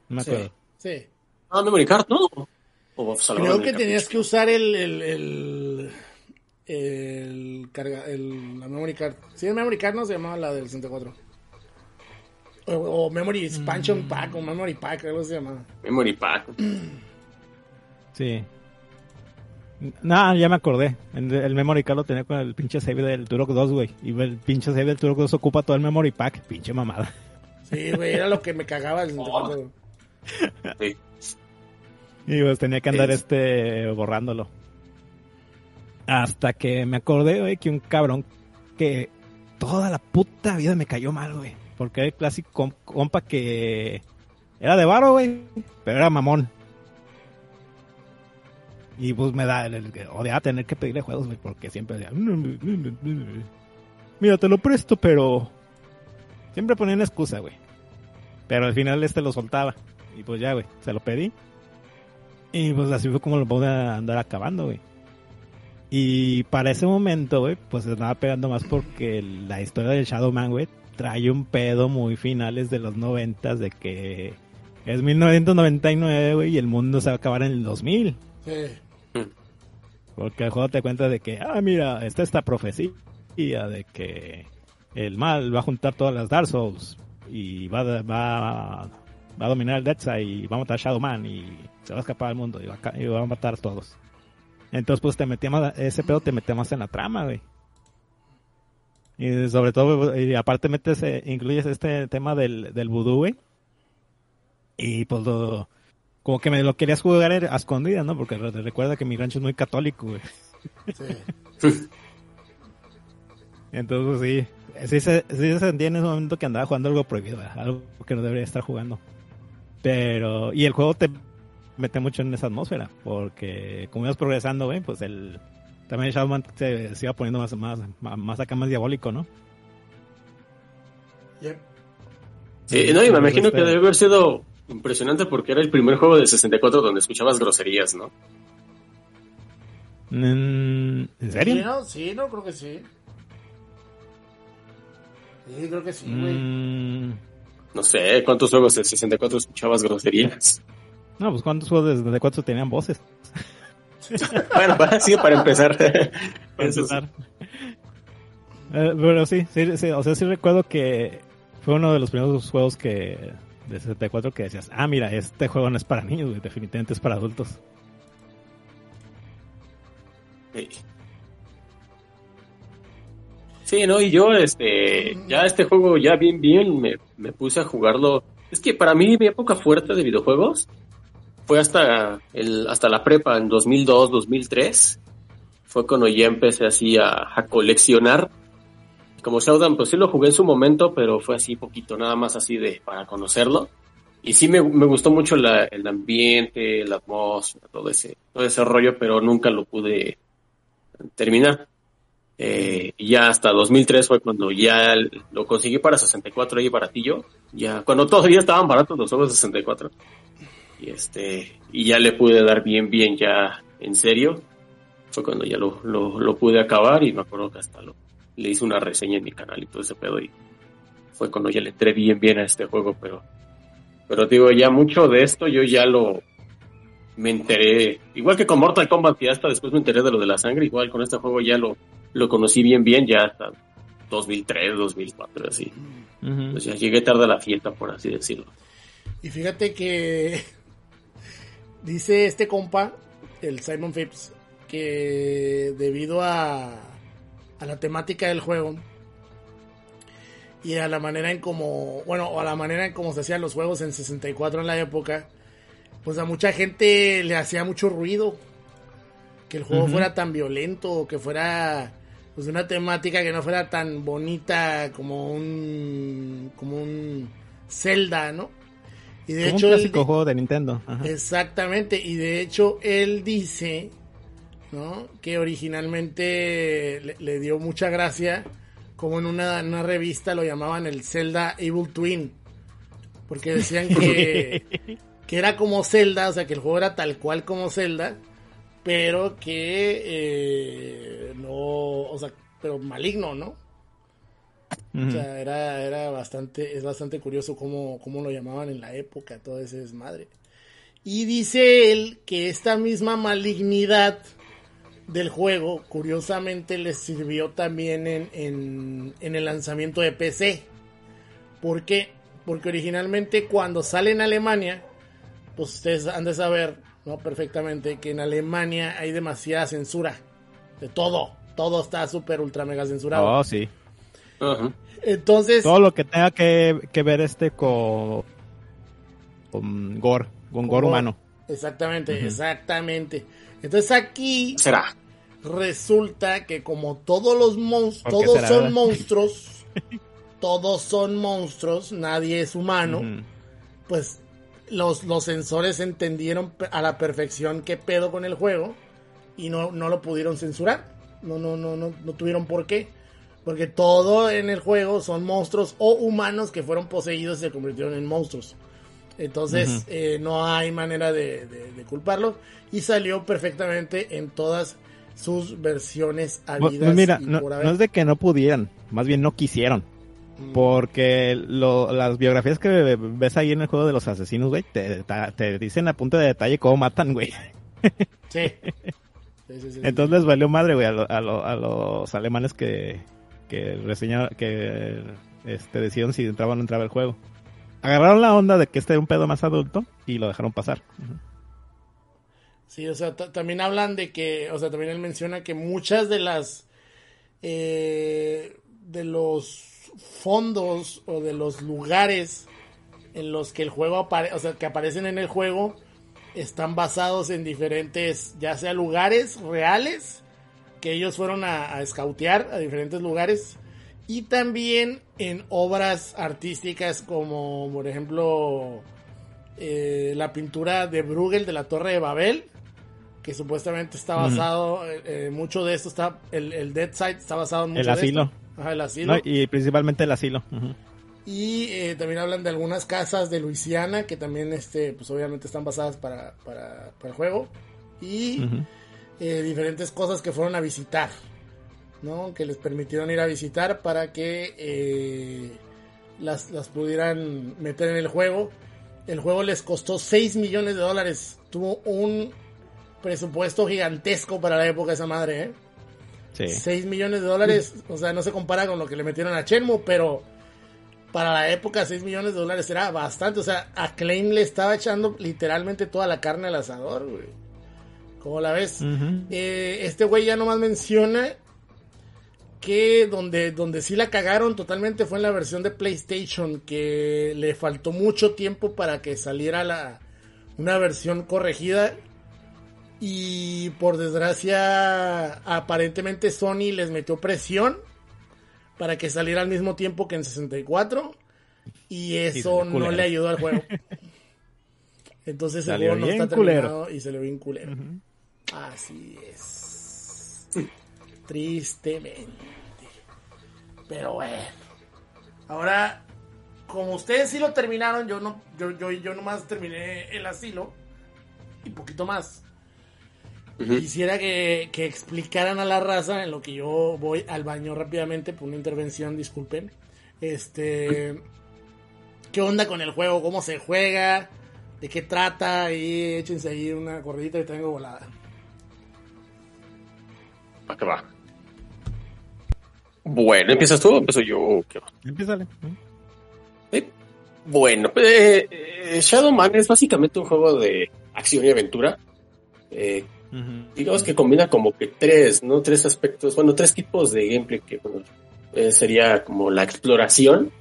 Speaker 2: No me
Speaker 1: sí,
Speaker 2: acuerdo.
Speaker 1: sí.
Speaker 3: Ah, Memory Card, ¿no? O
Speaker 1: Creo que tenías que usar el, el, el, el carga, el, la memory card. Sí, el memory card no se llamaba la del 64. O, o memory expansion pack o memory pack, algo se llamaba.
Speaker 3: Memory Pack.
Speaker 2: Sí. No, ya me acordé. El, memory card lo tenía con el pinche save del Turok 2, güey. Y el pinche save del Turok 2 ocupa todo el memory pack. Pinche mamada.
Speaker 1: Sí, güey, era lo que me cagaba el 64.
Speaker 3: Sí.
Speaker 2: Y pues tenía que andar
Speaker 3: Es-
Speaker 2: este borrándolo. Hasta que me acordé, güey, que un cabrón que toda la puta vida me cayó mal, güey. Porque clásico com- compa que era de varo, güey, pero era mamón. Y pues me da, el, el- tener que pedirle juegos, güey, porque siempre decía, mira, te lo presto, pero siempre ponía una excusa, güey. Pero al final este lo soltaba. Y pues ya, güey, se lo pedí. Y pues así fue como lo pude andar acabando, güey. Y para ese momento, güey, pues se estaba pegando más porque la historia del Shadow Man, güey, trae un pedo muy finales de los noventas de que es 1999, güey, y el mundo se va a acabar en el 2000.
Speaker 1: Sí.
Speaker 2: Porque el juego te cuenta de que, ah, mira, está esta profecía de que el mal va a juntar todas las Dark Souls y va, va, va a dominar el Death y va a matar a Shadow Man y se va a escapar al mundo y va a, y va a matar a todos. Entonces, pues te metía más, ese pedo te metía más en la trama, güey. Y sobre todo, y aparte metes, eh, incluyes este tema del, del vudú, güey. Y pues lo, como que me lo querías jugar a escondidas, ¿no? Porque re- recuerda que mi rancho es muy católico, güey.
Speaker 1: Sí.
Speaker 2: Entonces sí, sí se, sí se sentía en ese momento que andaba jugando algo prohibido, ¿verdad? algo que no debería estar jugando. Pero, y el juego te mete mucho en esa atmósfera, porque como ibas progresando, güey, pues el, también el Shadowman se, se iba poniendo más, más, más, acá, más diabólico, ¿no?
Speaker 1: Yep.
Speaker 3: Sí, no, y me imagino que
Speaker 2: Este-
Speaker 3: debe haber sido impresionante porque era el primer juego de 64 donde escuchabas groserías, ¿no?
Speaker 2: Mm, ¿En
Speaker 1: Sí,
Speaker 2: serio?
Speaker 1: no, sí, no, creo que sí. Sí, creo que sí, güey.
Speaker 2: Mm,
Speaker 3: No sé, ¿cuántos juegos de 64 escuchabas groserías?
Speaker 2: no, pues ¿cuántos juegos de, de cuatro tenían voces?
Speaker 3: bueno, para, sí, para empezar.
Speaker 2: para empezar. Eh, pero sí, sí, sí, o sea, sí recuerdo que fue uno de los primeros juegos que de 64 que decías, ah, mira, este juego no es para niños, güey, definitivamente es para adultos.
Speaker 3: Sí. Sí, no, y yo, este, ya este juego, ya bien, bien, me, me puse a jugarlo. Es que para mí mi época fuerte de videojuegos fue hasta el, hasta la prepa en 2002, 2003. Fue cuando ya empecé así a, a coleccionar. Como Showdown, pues sí lo jugué en su momento, pero fue así poquito, nada más así de, para conocerlo. Y sí me, me gustó mucho la- el ambiente, la atmósfera, todo ese, todo ese rollo, pero nunca lo pude terminar. Eh, ya hasta 2003 fue cuando ya lo conseguí para 64 ahí baratillo. Ya, cuando todavía estaban baratos los juegos de 64. Y este, y ya le pude dar bien, bien ya en serio. Fue cuando ya lo, lo, lo pude acabar y me acuerdo que hasta lo, le hice una reseña en mi canal y todo ese pedo y fue cuando ya le entré bien, bien a este juego, pero, pero digo, ya mucho de esto yo ya lo, me enteré, igual que con Mortal Kombat y hasta después me enteré de lo de la sangre, igual con este juego ya lo, lo conocí bien bien ya hasta 2003, 2004, así. Pues ya llegué tarde a la fiesta, por así decirlo.
Speaker 1: Y fíjate que dice este compa, el Simon Phipps, que debido a, a la temática del juego y a la manera en como, bueno, o a la manera en cómo se hacían los juegos en 64 en la época, pues a mucha gente le hacía mucho ruido que el juego fuera tan violento, que fuera pues una temática que no fuera tan bonita como un como un Zelda, ¿no? Y de
Speaker 2: Como
Speaker 1: hecho
Speaker 2: un clásico juego de Nintendo. Ajá.
Speaker 1: Exactamente, y de hecho él dice, ¿no? Que originalmente le, le dio mucha gracia, como en una, una revista lo llamaban el Zelda Evil Twin, porque decían que, que era como Zelda, o sea, que el juego era tal cual como Zelda, pero que eh, no, o sea, pero maligno, ¿no? O sea, era, era bastante, es bastante curioso cómo, cómo lo llamaban en la época, todo ese desmadre. Y dice él que esta misma malignidad del juego, curiosamente, les sirvió también en, en, en el lanzamiento de PC. ¿Por qué? Porque originalmente cuando sale en Alemania, pues ustedes han de saber, ¿no? Perfectamente que en Alemania hay demasiada censura. De todo. Todo está súper ultra mega censurado.
Speaker 2: Oh, sí.
Speaker 1: Entonces.
Speaker 2: Todo lo que tenga que, que ver este con, con gore, con, gore humano.
Speaker 1: Exactamente, exactamente. Entonces aquí.
Speaker 3: Será.
Speaker 1: Resulta que como todos los monstruos, todos son monstruos, todos son monstruos, nadie es humano, pues los, los sensores entendieron a la perfección qué pedo con el juego y no, no lo pudieron censurar. No, no, no, no, no tuvieron por qué. Porque todo en el juego son monstruos o humanos que fueron poseídos y se convirtieron en monstruos. Entonces eh, no hay manera de, culparlo. Y salió perfectamente en todas sus versiones habidas.
Speaker 2: Pues mira, no, es de que no pudieran, más bien no quisieron. Mm. Porque las biografías que ves ahí en el juego de los asesinos, güey, te, dicen a punto de detalle cómo matan, güey.
Speaker 1: Sí.
Speaker 2: Entonces les valió madre, güey, a, a, los alemanes que, que reseñaron, que este, decidieron si entraba o no entraba el juego. Agarraron la onda de que este era un pedo más adulto y lo dejaron pasar.
Speaker 1: Sí, o sea, también hablan de que, o sea, también él menciona que muchas de las, eh, de los fondos o de los lugares en los que el juego aparece, o sea, que aparecen en el juego, están basados en diferentes, ya sea lugares reales, que ellos fueron a, a escautear a diferentes lugares, y también en obras artísticas como, por ejemplo, eh, la pintura de Bruegel de la Torre de Babel, que supuestamente está basado, eh, eh, mucho de esto está, el, el Dead Site está basado en mucho
Speaker 2: el asilo.
Speaker 1: el asilo.
Speaker 2: y principalmente el asilo.
Speaker 1: Y eh, también hablan de algunas casas de Luisiana que también, este, pues obviamente están basadas para, para, el juego. Y eh, diferentes cosas que fueron a visitar, ¿no? Que les permitieron ir a visitar para que eh, las, las pudieran meter en el juego. El juego les costó 6 millones de dólares. Tuvo un presupuesto gigantesco para la época esa madre, ¿eh? Sí. 6 millones de dólares, o sea, no se compara con lo que le metieron a Chenmo, pero para la época 6 millones de dólares era bastante. O sea, a Claim le estaba echando literalmente toda la carne al asador, güey. ¿Cómo la ves? Eh, este güey ya nomás menciona que donde, donde sí la cagaron totalmente fue en la versión de PlayStation, que le faltó mucho tiempo para que saliera la, una versión corregida. Y por desgracia, aparentemente Sony les metió presión para que saliera al mismo tiempo que en 64 y eso no le ayudó al juego. Entonces el juego no está terminado y se le bien culero. Así es. Tristemente. Pero bueno. Ahora, como ustedes sí lo terminaron, yo no, yo, yo, yo nomás terminé el asilo y poquito más. Quisiera que, explicaran a la raza en lo que yo voy al baño rápidamente por una intervención, disculpen. Este, ¿qué onda con el juego? ¿Cómo se juega? ¿De qué trata? Y échense ahí una corridita que tengo volada.
Speaker 3: ¿A qué va? Bueno, ¿empiezas tú o empiezo yo?
Speaker 2: Empiezale.
Speaker 3: bueno, eh, eh, Shadowman es básicamente un juego de acción y aventura. Eh, Digamos que combina como que tres, ¿no? Tres aspectos, bueno, tres tipos de gameplay que eh, sería como la exploración,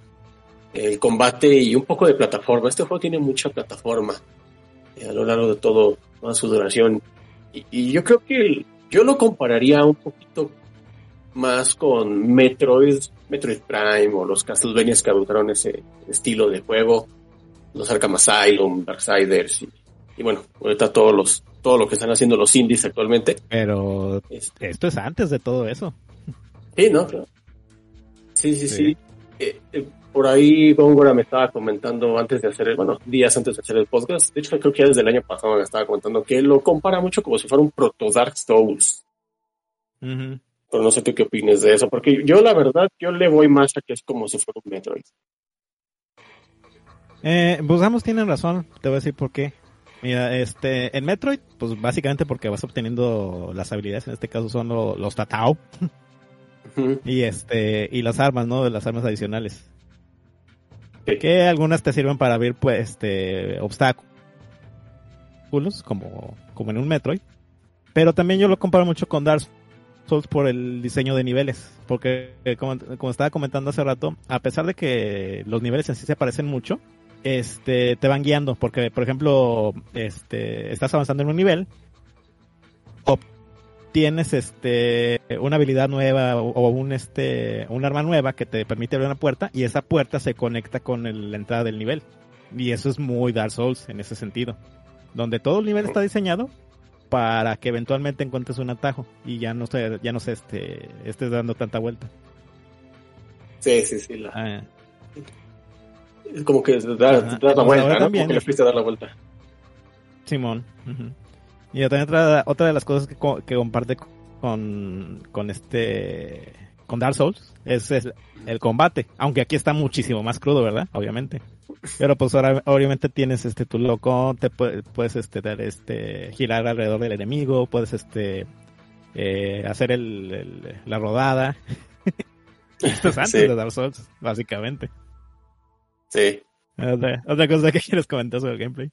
Speaker 3: el combate y un poco de plataforma. Este juego tiene mucha plataforma eh, a lo largo de todo, toda su duración. Y, yo creo que yo lo compararía un poquito más con Metroid, Metroid Prime o los Castlevanias que adoptaron ese estilo de juego, los Arkham Asylum, Darksiders y, y bueno, ahorita todos los todo lo que están haciendo los indies actualmente.
Speaker 2: Pero este. esto es antes de todo eso.
Speaker 3: Sí, ¿no? Sí, sí, sí. Eh, eh, por ahí Góngora me estaba comentando antes de hacer, el, bueno, días antes de hacer el podcast, de hecho creo que ya desde el año pasado me estaba comentando que lo compara mucho como si fuera un proto Dark Souls. Pero no sé tú qué opines de eso, porque yo la verdad, yo le voy más a que es como si fuera un Metroid.
Speaker 2: Eh, pues ambos tienen razón, te voy a decir por qué. Mira, este, en Metroid, pues básicamente porque vas obteniendo las habilidades, en este caso son lo- los Tatao, y este, y las armas, ¿no? Las armas adicionales. Que algunas te sirven para abrir, pues, este, obstáculos, como, como en un Metroid. Pero también yo lo comparo mucho con Dark Souls por el diseño de niveles. Porque, eh, como, como estaba comentando hace rato, a pesar de que los niveles en sí se parecen mucho, este, te van guiando. Porque, por ejemplo, este, estás avanzando en un nivel, obtienes este, una habilidad nueva o, o un, este, un arma nueva que te permite abrir una puerta y esa puerta se conecta con el- la entrada del nivel. Y eso es muy Dark Souls en ese sentido. Donde todo el nivel está diseñado para que eventualmente encuentres un atajo y ya no se, ya no se este, estés dando tanta vuelta.
Speaker 3: Sí, sí, sí. la-
Speaker 2: Ah,
Speaker 3: es como que da, da la vuelta, ¿no?
Speaker 2: también.
Speaker 3: Como que le fuiste a dar la vuelta.
Speaker 2: Simón. ujú. Y también otra, otra de las cosas que, que comparte con, con este con Dark Souls es el, el combate, aunque aquí está muchísimo más crudo, ¿verdad? Obviamente. Pero pues ahora obviamente tienes este tu loco, te puedes, puedes este dar este girar alrededor del enemigo, puedes este eh, hacer el, el- la rodada. Esto es antes
Speaker 3: Sí.
Speaker 2: de Dark Souls, básicamente.
Speaker 3: Sí.
Speaker 2: Otra, otra cosa que quieres comentar sobre el gameplay.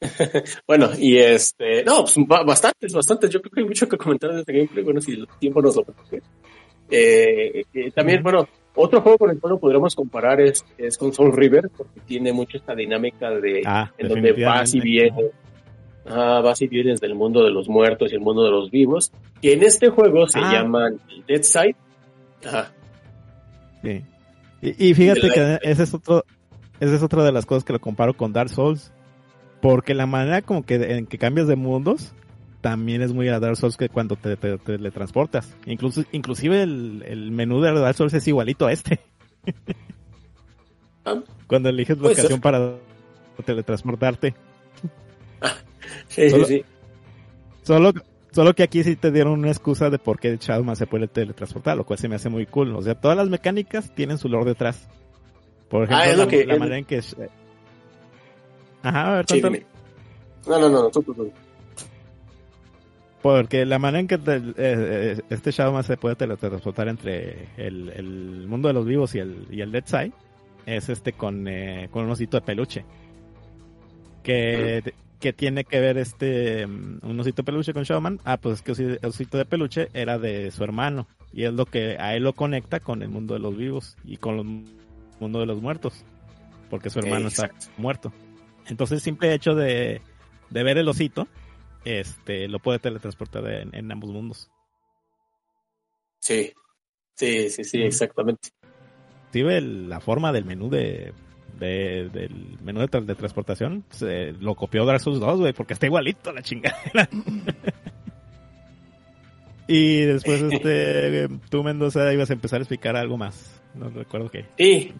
Speaker 3: Bueno, y este, no, pues ba- bastantes, bastantes. Yo creo que hay mucho que comentar de este gameplay. Bueno, si el tiempo nos lo permite. Eh, eh, también, bueno, otro juego con el cual lo podríamos comparar es, es con Soul River, porque tiene mucho esta dinámica de
Speaker 2: Ah,
Speaker 3: en donde vas y vienes. Ah, vas y vienes del mundo de los muertos y el mundo de los vivos. Que en este juego se
Speaker 2: Ah.
Speaker 3: llaman Dead Side. Ajá.
Speaker 2: Sí. Y, y fíjate que ese es otro, esa es otra de las cosas que lo comparo con Dark Souls. Porque la manera como que en que cambias de mundos también es muy a Dark Souls que cuando te, te, teletransportas. Incluso, inclusive el, el menú de Dark Souls es igualito a este.
Speaker 3: Ah.
Speaker 2: cuando eliges locación
Speaker 3: ser.
Speaker 2: para teletransportarte.
Speaker 3: Sí,
Speaker 2: Solo-
Speaker 3: sí, sí.
Speaker 2: Solo, solo que aquí sí te dieron una excusa de por qué Shadowman se puede teletransportar, lo cual se me hace muy cool. O sea, todas las mecánicas tienen su lore detrás. Por ejemplo,
Speaker 3: Ah, es
Speaker 2: la,
Speaker 3: lo que-
Speaker 2: la
Speaker 3: es-
Speaker 2: manera en que... Ajá, a ver,
Speaker 3: Sí. No, no, no, no, tú, tú, tú.
Speaker 2: Porque la manera en que te- eh, eh, este Shadowman se puede teletransportar entre el, el mundo de los vivos y el, y el Dead Side es este con, eh, con un osito de peluche. Que, que tiene que ver este mm, un osito de peluche con Shadowman. Ah, pues es que el osito de peluche era de su hermano. Y es lo que a él lo conecta con el mundo de los vivos y con el mundo de los muertos. Porque su hermano está muerto. Entonces simple hecho de, de ver el osito, este, lo puede teletransportar en, en ambos mundos.
Speaker 3: Sí, sí, sí, sí, exactamente.
Speaker 2: Inclusive la forma del menú de, de- del menú de, tra- de transportación se, lo copió Dark Souls 2, güey, porque está igualito la chingadera. y después este tú Mendoza ibas a empezar a explicar algo más. No recuerdo qué.
Speaker 3: Sí,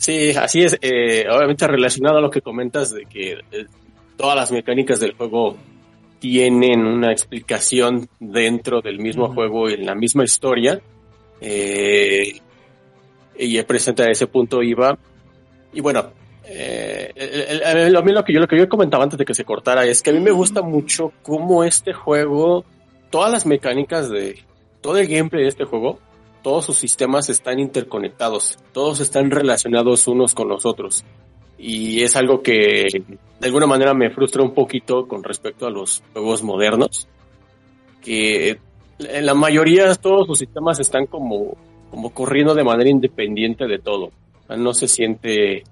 Speaker 3: sí, así es. Eh, obviamente relacionado a lo que comentas de que eh, todas las mecánicas del juego tienen una explicación dentro del mismo juego y en la misma historia. Eh, y presenta a ese punto iba. Y bueno, eh, el- el- el- lo, lo que yo lo que yo comentaba antes de que se cortara es que a mí me gusta mucho cómo este juego, todas las mecánicas de todo el gameplay de este juego, todos sus sistemas están interconectados, todos están relacionados unos con los otros. Y es algo que de alguna manera me frustra un poquito con respecto a los juegos modernos, que en la mayoría todos los sistemas están como, como corriendo de manera independiente de todo. No se siente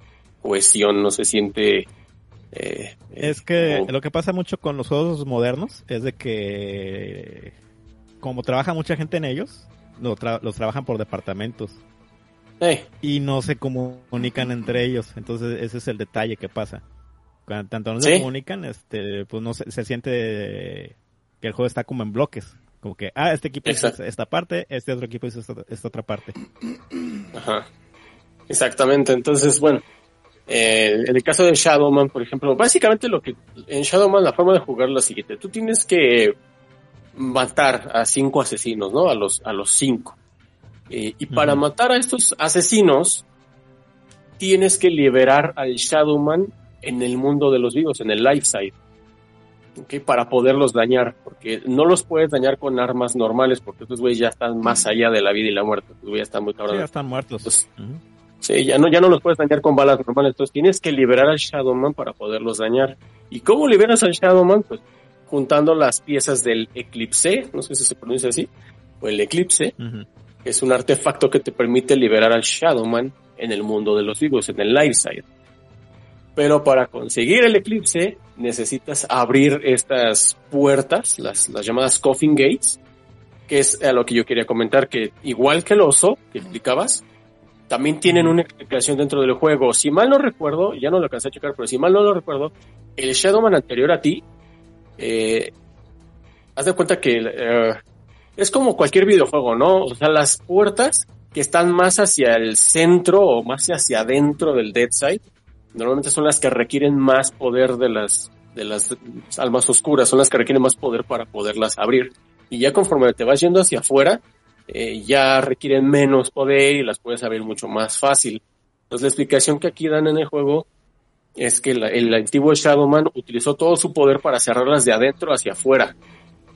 Speaker 3: cohesión, no se siente... eh,
Speaker 2: Es que
Speaker 3: como-
Speaker 2: lo que pasa mucho con los juegos modernos es de que como trabaja mucha gente en ellos, lo tra- los trabajan por departamentos. y no se comunican entre ellos. Entonces ese es el detalle que pasa. Cuando tanto no
Speaker 3: Sí.
Speaker 2: se comunican, este, pues no se, se siente que el juego está como en bloques. Como que, ah, este equipo hizo esta parte, este otro equipo hizo esta, esta otra parte.
Speaker 3: Ajá. Exactamente. Entonces, bueno, eh, en el caso de Shadowman, por ejemplo, básicamente lo que en Shadowman la forma de jugar es la siguiente. Tú tienes que matar a cinco asesinos, ¿no? A los, a los cinco. Eh, y para matar a estos asesinos, tienes que liberar al Shadowman en el mundo de los vivos, en el life side. ¿okay? Para poderlos dañar, porque no los puedes dañar con armas normales, porque estos güeyes ya están más allá de la vida y la muerte. Estos güeyes ya están muy cabrones.
Speaker 2: Sí, ya están muertos.
Speaker 3: Entonces, Sí, ya no, ya no los puedes dañar con balas normales. Entonces tienes que liberar al Shadowman para poderlos dañar. ¿Y cómo liberas al Shadowman? Pues juntando las piezas del Eclipse, no sé si se pronuncia así, o el Eclipse, que es un artefacto que te permite liberar al Shadowman en el mundo de los vivos, en el light side. Pero para conseguir el eclipse necesitas abrir estas puertas, las, las llamadas coffin gates, que es a lo que yo quería comentar, que igual que el oso que explicabas, también tienen una explicación dentro del juego. Si mal no recuerdo, ya no lo alcancé a checar, pero si mal no lo recuerdo, el Shadowman anterior a ti, eh, haz de cuenta que eh, es como cualquier videojuego, ¿no? O sea, las puertas que están más hacia el centro o más hacia adentro del Dead Side, normalmente son las que requieren más poder de las, de las almas oscuras, son las que requieren más poder para poderlas abrir. Y ya conforme te vas yendo hacia afuera, eh, ya requieren menos poder y las puedes abrir mucho más fácil. Entonces la explicación que aquí dan en el juego es que la- el antiguo Shadowman utilizó todo su poder para cerrarlas de adentro hacia afuera.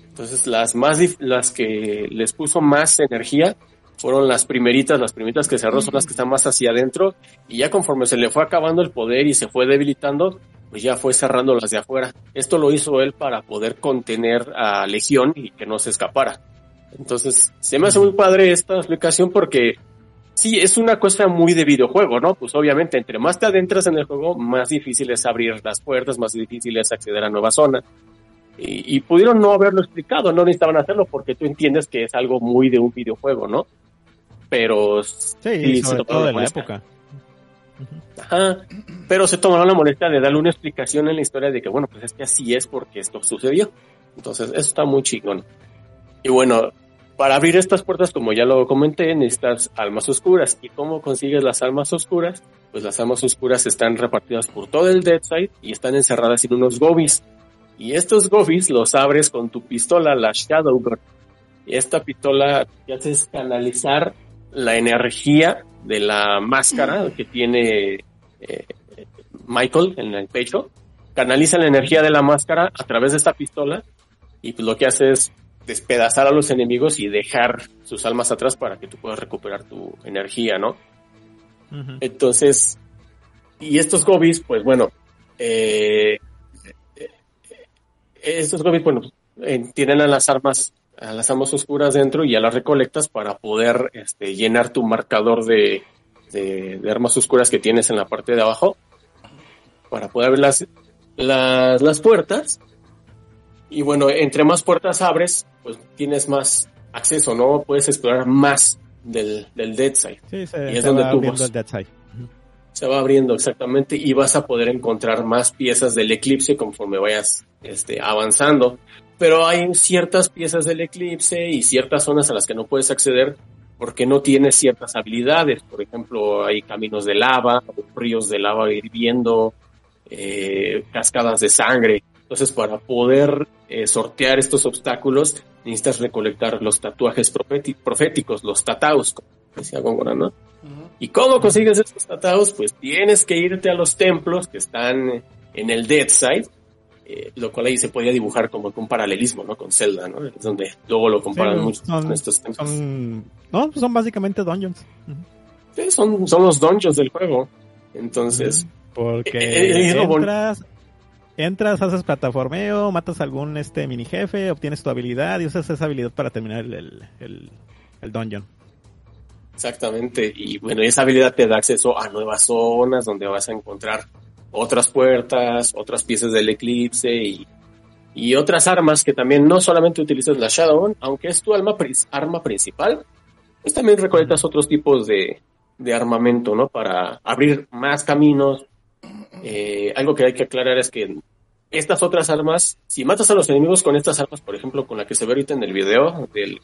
Speaker 3: Entonces las más las que les puso más energía fueron las primeritas, las primeritas que cerró son las que están más hacia adentro y ya conforme se le fue acabando el poder y se fue debilitando, pues ya fue cerrando las de afuera. Esto lo hizo él para poder contener a Legión y que no se escapara. Entonces, se me hace muy padre esta explicación porque sí, es una cosa muy de videojuego, ¿no? Pues obviamente, entre más te adentras en el juego, más difícil es abrir las puertas, más difícil es acceder a nueva zona. Y, y pudieron no haberlo explicado, no necesitaban hacerlo porque tú entiendes que es algo muy de un videojuego, ¿no? Pero
Speaker 2: Sí,
Speaker 3: sí, se
Speaker 2: sobre
Speaker 3: tomaron
Speaker 2: todo de la
Speaker 3: molestia.
Speaker 2: época.
Speaker 3: Ajá, pero se tomaron la molestia de darle una explicación en la historia de que, bueno, pues es que así es porque esto sucedió. Entonces, eso está muy chingón. Y bueno, para abrir estas puertas, como ya lo comenté, necesitas almas oscuras. ¿Y cómo consigues las almas oscuras? Pues las almas oscuras están repartidas por todo el Dead Side y están encerradas en unos gobies. Y estos gobies los abres con tu pistola, la Shadowguard. Y esta pistola te hace canalizar la energía de la máscara que tiene eh, Michael en el pecho. Canaliza la energía de la máscara a través de esta pistola y pues lo que hace es despedazar a los enemigos y dejar sus almas atrás para que tú puedas recuperar tu energía, ¿no? Entonces, y estos gobies, pues bueno, eh, eh, estos gobies, bueno, eh, tienen a las armas, a las armas oscuras dentro y ya las recolectas para poder este, llenar tu marcador de, de, de armas oscuras que tienes en la parte de abajo para poder ver las, las, las puertas. Y bueno, entre más puertas abres, pues tienes más acceso, ¿no? Puedes explorar más del, del Dead Side
Speaker 2: Sí, se,
Speaker 3: Y es
Speaker 2: se
Speaker 3: donde
Speaker 2: va
Speaker 3: tú
Speaker 2: abriendo
Speaker 3: vas.
Speaker 2: el Dead Side.
Speaker 3: se va abriendo exactamente y vas a poder encontrar más piezas del eclipse conforme vayas este, avanzando. Pero hay ciertas piezas del eclipse y ciertas zonas a las que no puedes acceder porque no tienes ciertas habilidades. Por ejemplo, hay caminos de lava, ríos de lava hirviendo, eh, cascadas de sangre. Entonces, para poder eh, sortear estos obstáculos, necesitas recolectar los tatuajes proféticos, los tataus, como decía Góngora, ¿no? ¿Y cómo consigues estos tratados? Pues tienes que irte a los templos que están en el Dead Side, eh, lo cual ahí se podía dibujar como un paralelismo, ¿no? Con Zelda, ¿no? Es donde luego lo comparan
Speaker 2: Sí,
Speaker 3: mucho
Speaker 2: son-
Speaker 3: con estos templos.
Speaker 2: Son, no, pues son básicamente dungeons.
Speaker 3: Sí, son, son los dungeons del juego. Entonces,
Speaker 2: Porque
Speaker 3: Eh, eh,
Speaker 2: entras, entras, haces plataformeo, matas algún este mini jefe, obtienes tu habilidad y usas esa habilidad para terminar el, el, el, el dungeon.
Speaker 3: exactamente. Y bueno, esa habilidad te da acceso a nuevas zonas donde vas a encontrar otras puertas, otras piezas del eclipse y, y otras armas que también no solamente utilizas la Shadowrun, aunque es tu alma, arma principal, pues también recolectas otros tipos de, de armamento, ¿no? Para abrir más caminos. Eh, algo que hay que aclarar es que estas otras armas, si matas a los enemigos con estas armas, por ejemplo, con la que se ve ahorita en el video, del,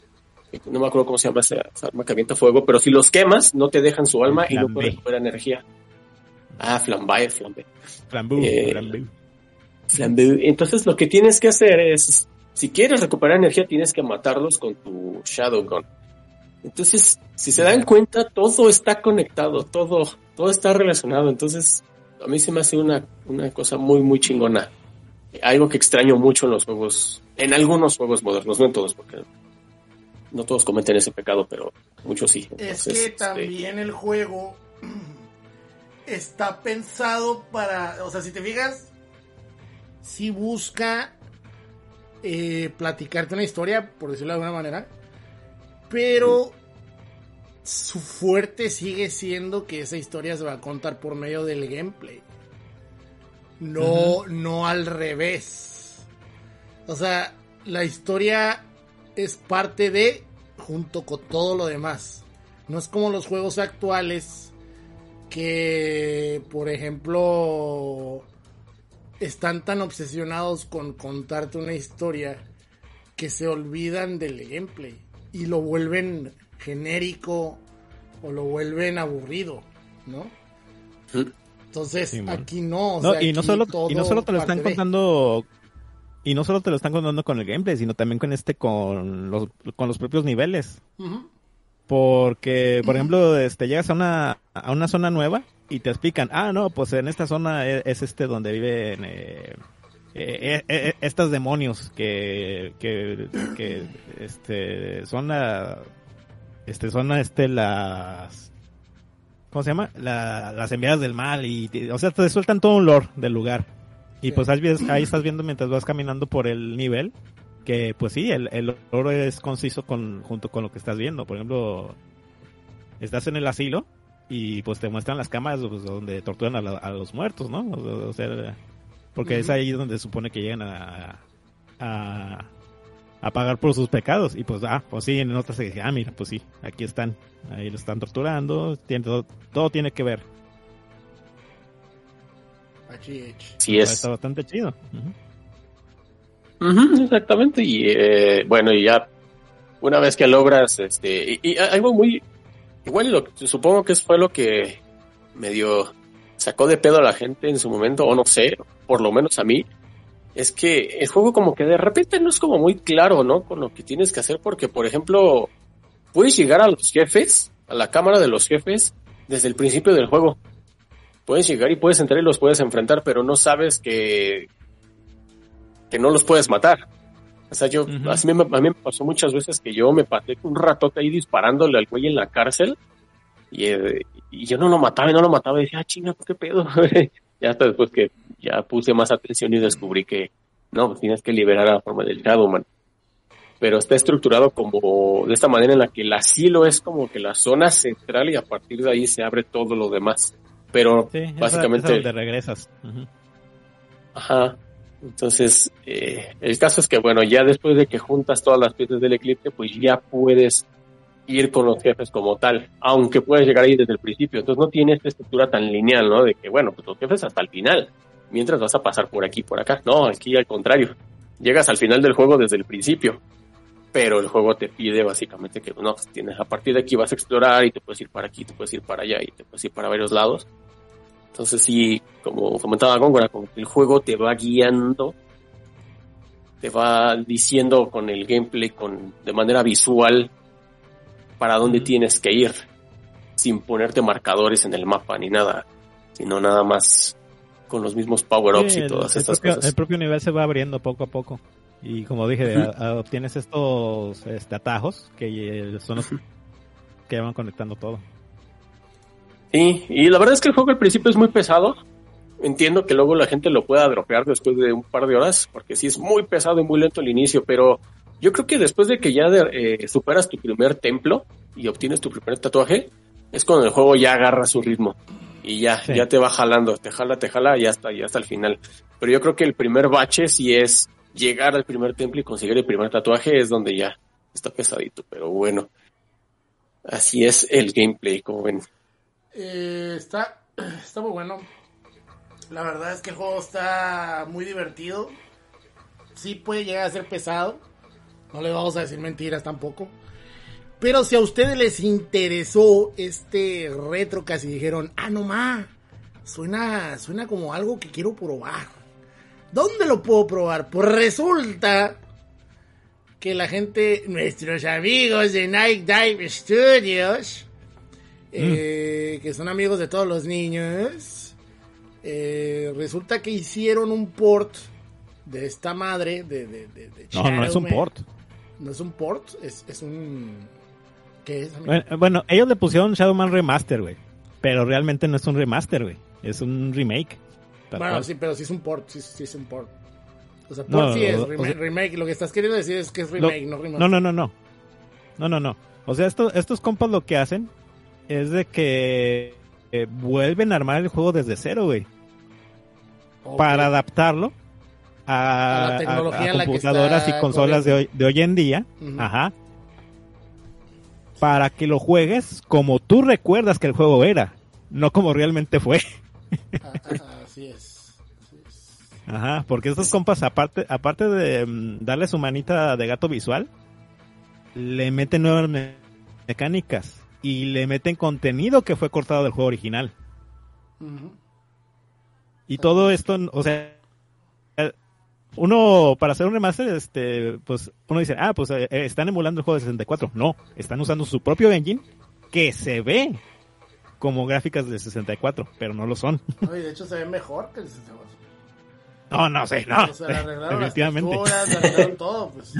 Speaker 3: no me acuerdo cómo se llama esa, esa arma que avienta fuego, pero si los quemas, no te dejan su alma y no puedes recuperar energía. Ah, flambae, flambe.
Speaker 2: Flambu,
Speaker 3: Eh. Entonces lo que tienes que hacer es Si quieres recuperar energía, tienes que matarlos con tu Shadow Gun. Entonces, si se dan cuenta, todo está conectado, todo, todo está relacionado. Entonces, a mí se me hace una, una cosa muy, muy chingona. Algo que extraño mucho en los juegos, en algunos juegos modernos, no en todos, porque no todos cometen ese pecado, pero muchos sí.
Speaker 1: es que este, también el juego está pensado para, o sea, si te fijas, si busca eh, platicarte una historia, por decirlo de alguna manera, pero su fuerte sigue siendo que esa historia se va a contar por medio del gameplay. No, no al revés. O sea, la historia es parte de junto con todo lo demás. No es como los juegos actuales que, por ejemplo, están tan obsesionados con contarte una historia que se olvidan del gameplay y lo vuelven genérico o lo vuelven aburrido, ¿no? Entonces, aquí no,
Speaker 2: y, no solo, y no solo te lo están contando y no solo te lo están contando con el gameplay, sino también con este con los con los propios niveles. Porque, por ejemplo, este llegas a una a una zona nueva y te explican, "Ah, no, pues en esta zona e, es, este donde viven eh, eh, eh, estos demonios que, que, que este son la este son este las ¿cómo se llama? las enviadas del mal y o sea te sueltan todo un lore del lugar. Y pues ahí, ahí, estás viendo mientras vas caminando por el nivel que pues sí el, el lore es conciso con junto con lo que estás viendo. Por ejemplo estás en el asilo y pues te muestran las cámaras pues, donde torturan a, los muertos no o sea porque es ahí donde se supone que llegan a, a, pagar por sus pecados. Y pues, ah, pues sí, en otras se dice, ah, mira, pues sí, aquí están. Ahí lo están torturando. Tiene, todo, tiene que ver.
Speaker 3: Sí, es.
Speaker 2: Está bastante chido.
Speaker 3: exactamente. Y eh, bueno, y ya una vez que logras, este, y, algo muy, igual lo, supongo que fue lo que me dio sacó de pedo a la gente en su momento, o no sé, por lo menos a mí, es que el juego como que de repente no es como muy claro, ¿no? Con lo que tienes que hacer, porque por ejemplo, puedes llegar a los jefes, a la cámara de los jefes, desde el principio del juego. Puedes llegar y puedes entrar y los puedes enfrentar, pero no sabes que, que no los puedes matar. O sea, yo, a, mí, a, mí, me pasó muchas veces que yo me pasé un ratote ahí disparándole al güey en la cárcel y, eh, y yo no lo mataba y no lo mataba y decía, ah, chinga, ¿qué pedo? ya hasta después que ya puse más atención y descubrí que no, pues tienes que liberar a la forma del Shadowman. Pero está estructurado como de esta manera en la que el asilo es como que la zona central y a partir de ahí se abre todo lo demás. Pero básicamente...
Speaker 2: Esa, regresas.
Speaker 3: Ajá. Entonces, eh, el caso es que, bueno, ya después de que juntas todas las piezas del eclipse, pues ya puedes ir con los jefes como tal, aunque puedes llegar ahí desde el principio. Entonces no tiene esta estructura tan lineal, ¿no? De que, bueno, pues los jefes hasta el final, mientras vas a pasar por aquí, por acá. No, aquí al contrario. Llegas al final del juego desde el principio, pero el juego te pide básicamente que, no, pues, tienes, a partir de aquí vas a explorar y te puedes ir para aquí, te puedes ir para allá y te puedes ir para varios lados. Entonces sí, como comentaba Góngora, como que el juego te va guiando, te va diciendo con el gameplay, con, de manera visual, para dónde tienes que ir, sin ponerte marcadores en el mapa ni nada, sino nada más con los mismos power-ups y todas estas cosas.
Speaker 2: El propio nivel se va abriendo poco a poco. Y como dije, obtienes estos este, atajos que son los que van conectando todo.
Speaker 3: Sí, y la verdad es que el juego al principio es muy pesado. Entiendo que luego la gente lo pueda dropear después de un par de horas, porque sí es muy pesado y muy lento el inicio, pero yo creo que después de que ya eh, superas tu primer templo y obtienes tu primer tatuaje, es cuando el juego ya agarra su ritmo y ya, ya te va jalando, te jala, te jala y hasta, y hasta el final. Pero yo creo que el primer bache si es llegar al primer templo y conseguir el primer tatuaje es donde ya está pesadito, pero bueno. Así es el gameplay, como ven.
Speaker 1: Eh, está, está muy bueno. La verdad es que el juego está muy divertido. Sí puede llegar a ser pesado no le vamos a decir mentiras tampoco. Pero si a ustedes les interesó este retro casi dijeron, ah, no más, suena, suena como algo que quiero probar. ¿Dónde lo puedo probar? Pues resulta que la gente, nuestros amigos de Night Dive Studios, eh, que son amigos de todos los niños, eh, resulta que hicieron un port de esta madre de, de, de, de
Speaker 2: No, no es un port.
Speaker 1: No es un port, es, es un... ¿Qué es?
Speaker 2: Bueno, bueno, ellos le pusieron Shadowman Remaster, güey. Pero realmente no es un remaster, güey. Es un remake.
Speaker 1: Bueno,
Speaker 2: cual.
Speaker 1: sí, pero sí es un port, sí, sí es un port. O sea,
Speaker 2: No,
Speaker 1: port sí es,
Speaker 2: o
Speaker 1: remake,
Speaker 2: sea-
Speaker 1: remake. Lo que estás queriendo decir es que es
Speaker 2: Lo-
Speaker 1: remake, no remaster.
Speaker 2: No, no, no, no. No, no, no. O sea, esto- estos compas lo que hacen es de que eh, vuelven a armar el juego desde cero, güey. Para adaptarlo
Speaker 1: A
Speaker 2: a,
Speaker 1: la
Speaker 2: a-
Speaker 1: tecnología
Speaker 2: a
Speaker 1: en la que
Speaker 2: computadoras y consolas de hoy, de hoy en día. Ajá. Para que lo juegues como tú recuerdas que el juego era, no como realmente fue.
Speaker 1: Ah, ah, así es.
Speaker 2: Ajá, porque estos compas, aparte, aparte de mm, darle su manita de gato visual, le meten nuevas me- mecánicas y le meten contenido que fue cortado del juego original. Y todo esto, o sea, uno, para hacer un remaster, este, pues, uno dice, ah, pues eh, eh, están emulando el juego de 64. No, están usando su propio engine que se ve como gráficas de 64, pero no lo son.
Speaker 1: No, y de hecho se ve mejor que el 64.
Speaker 2: No, no sé, no.
Speaker 1: O sea, le arreglaron las
Speaker 2: Definitivamente.
Speaker 1: texturas, le arreglaron todo, pues.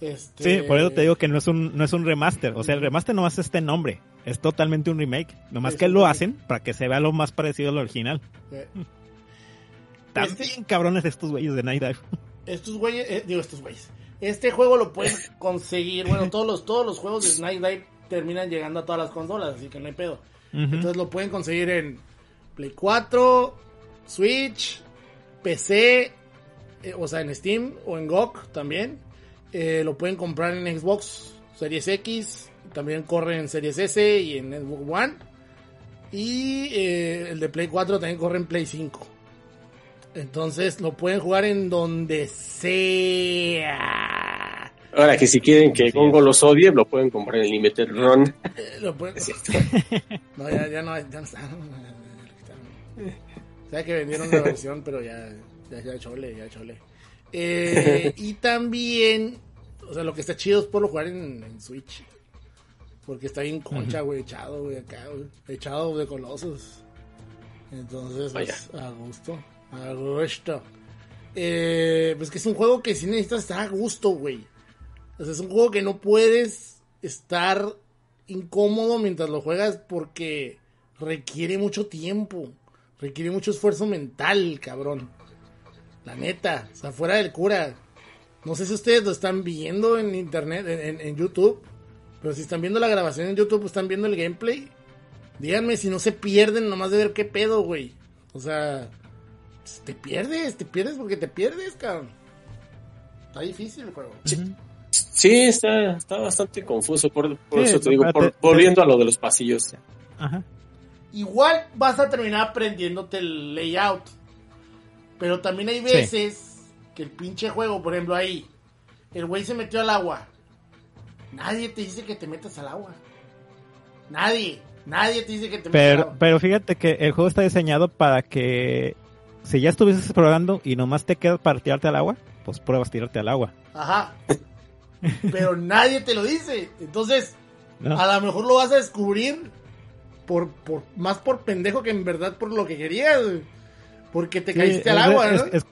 Speaker 1: Este...
Speaker 2: Sí, por eso te digo que no es un, no es un remaster. O sea, el remaster nomás es este nombre. Es totalmente un remake. Nomás
Speaker 1: Sí,
Speaker 2: que
Speaker 1: sí,
Speaker 2: lo
Speaker 1: sí.
Speaker 2: hacen para que se vea lo más parecido al original.
Speaker 1: Eh,
Speaker 2: También
Speaker 1: Este-
Speaker 2: cabrones estos güeyes de Night Dive.
Speaker 1: Estos güeyes, eh, digo estos güeyes. Este juego lo pueden conseguir, bueno, todos los, todos los juegos de Night Dive terminan llegando a todas las consolas, así que no hay pedo. Entonces lo pueden conseguir en Play 4, Switch, PC, eh, o sea, en Steam o en GOG también. Eh, lo pueden comprar en Xbox Series X, también corre en Series S y en Xbox One. Y eh, el de Play 4 también corre en Play 5. Entonces lo pueden jugar en donde sea.
Speaker 3: Ahora que si quieren que Gongo los odie, lo pueden comprar en Limited Run.
Speaker 1: Eh, lo pueden- No, ya, ya no, ya no está. Sabe que vendieron una versión, pero ya, ya, ya chole, ya chole. Eh, y también, o sea, lo que está chido es por jugar en, en Switch. Porque está bien concha, güey, echado, güey, acá, güey, echado de colosos. Entonces, pues, a gusto, a gusto. Eh, pues que es un juego que sí necesitas estar a gusto, güey. O sea, es un juego que no puedes estar incómodo mientras lo juegas porque requiere mucho tiempo, requiere mucho esfuerzo mental, cabrón. La neta, o sea, fuera del cura. No sé si ustedes lo están viendo en internet, en, en- en YouTube, pero si están viendo la grabación en YouTube, están viendo el gameplay. Díganme si no se pierden nomás de ver qué pedo, güey. O sea, te pierdes, te pierdes porque te pierdes, cabrón. Está difícil el juego.
Speaker 3: Sí, está, está bastante confuso. Por, por
Speaker 2: Sí,
Speaker 3: eso te digo, por- volviendo a lo de los pasillos.
Speaker 2: Ajá.
Speaker 1: Igual vas a terminar aprendiéndote el layout. Pero también hay veces que el pinche juego, por ejemplo, ahí, el güey se metió al agua. Nadie te dice que te metas al agua. Nadie. Nadie te dice que te metas al
Speaker 2: Pero,
Speaker 1: agua.
Speaker 2: pero fíjate que el juego está diseñado para que si ya estuvieses explorando y nomás te quedas para tirarte al agua, pues pruebas tirarte al agua.
Speaker 1: Ajá. Pero nadie te lo dice. Entonces,
Speaker 2: ¿no?
Speaker 1: a lo mejor lo vas a descubrir por, por más por pendejo que en verdad por lo que querías. Porque te
Speaker 2: Sí,
Speaker 1: caíste al
Speaker 2: es-
Speaker 1: agua, ¿no?
Speaker 2: es, es-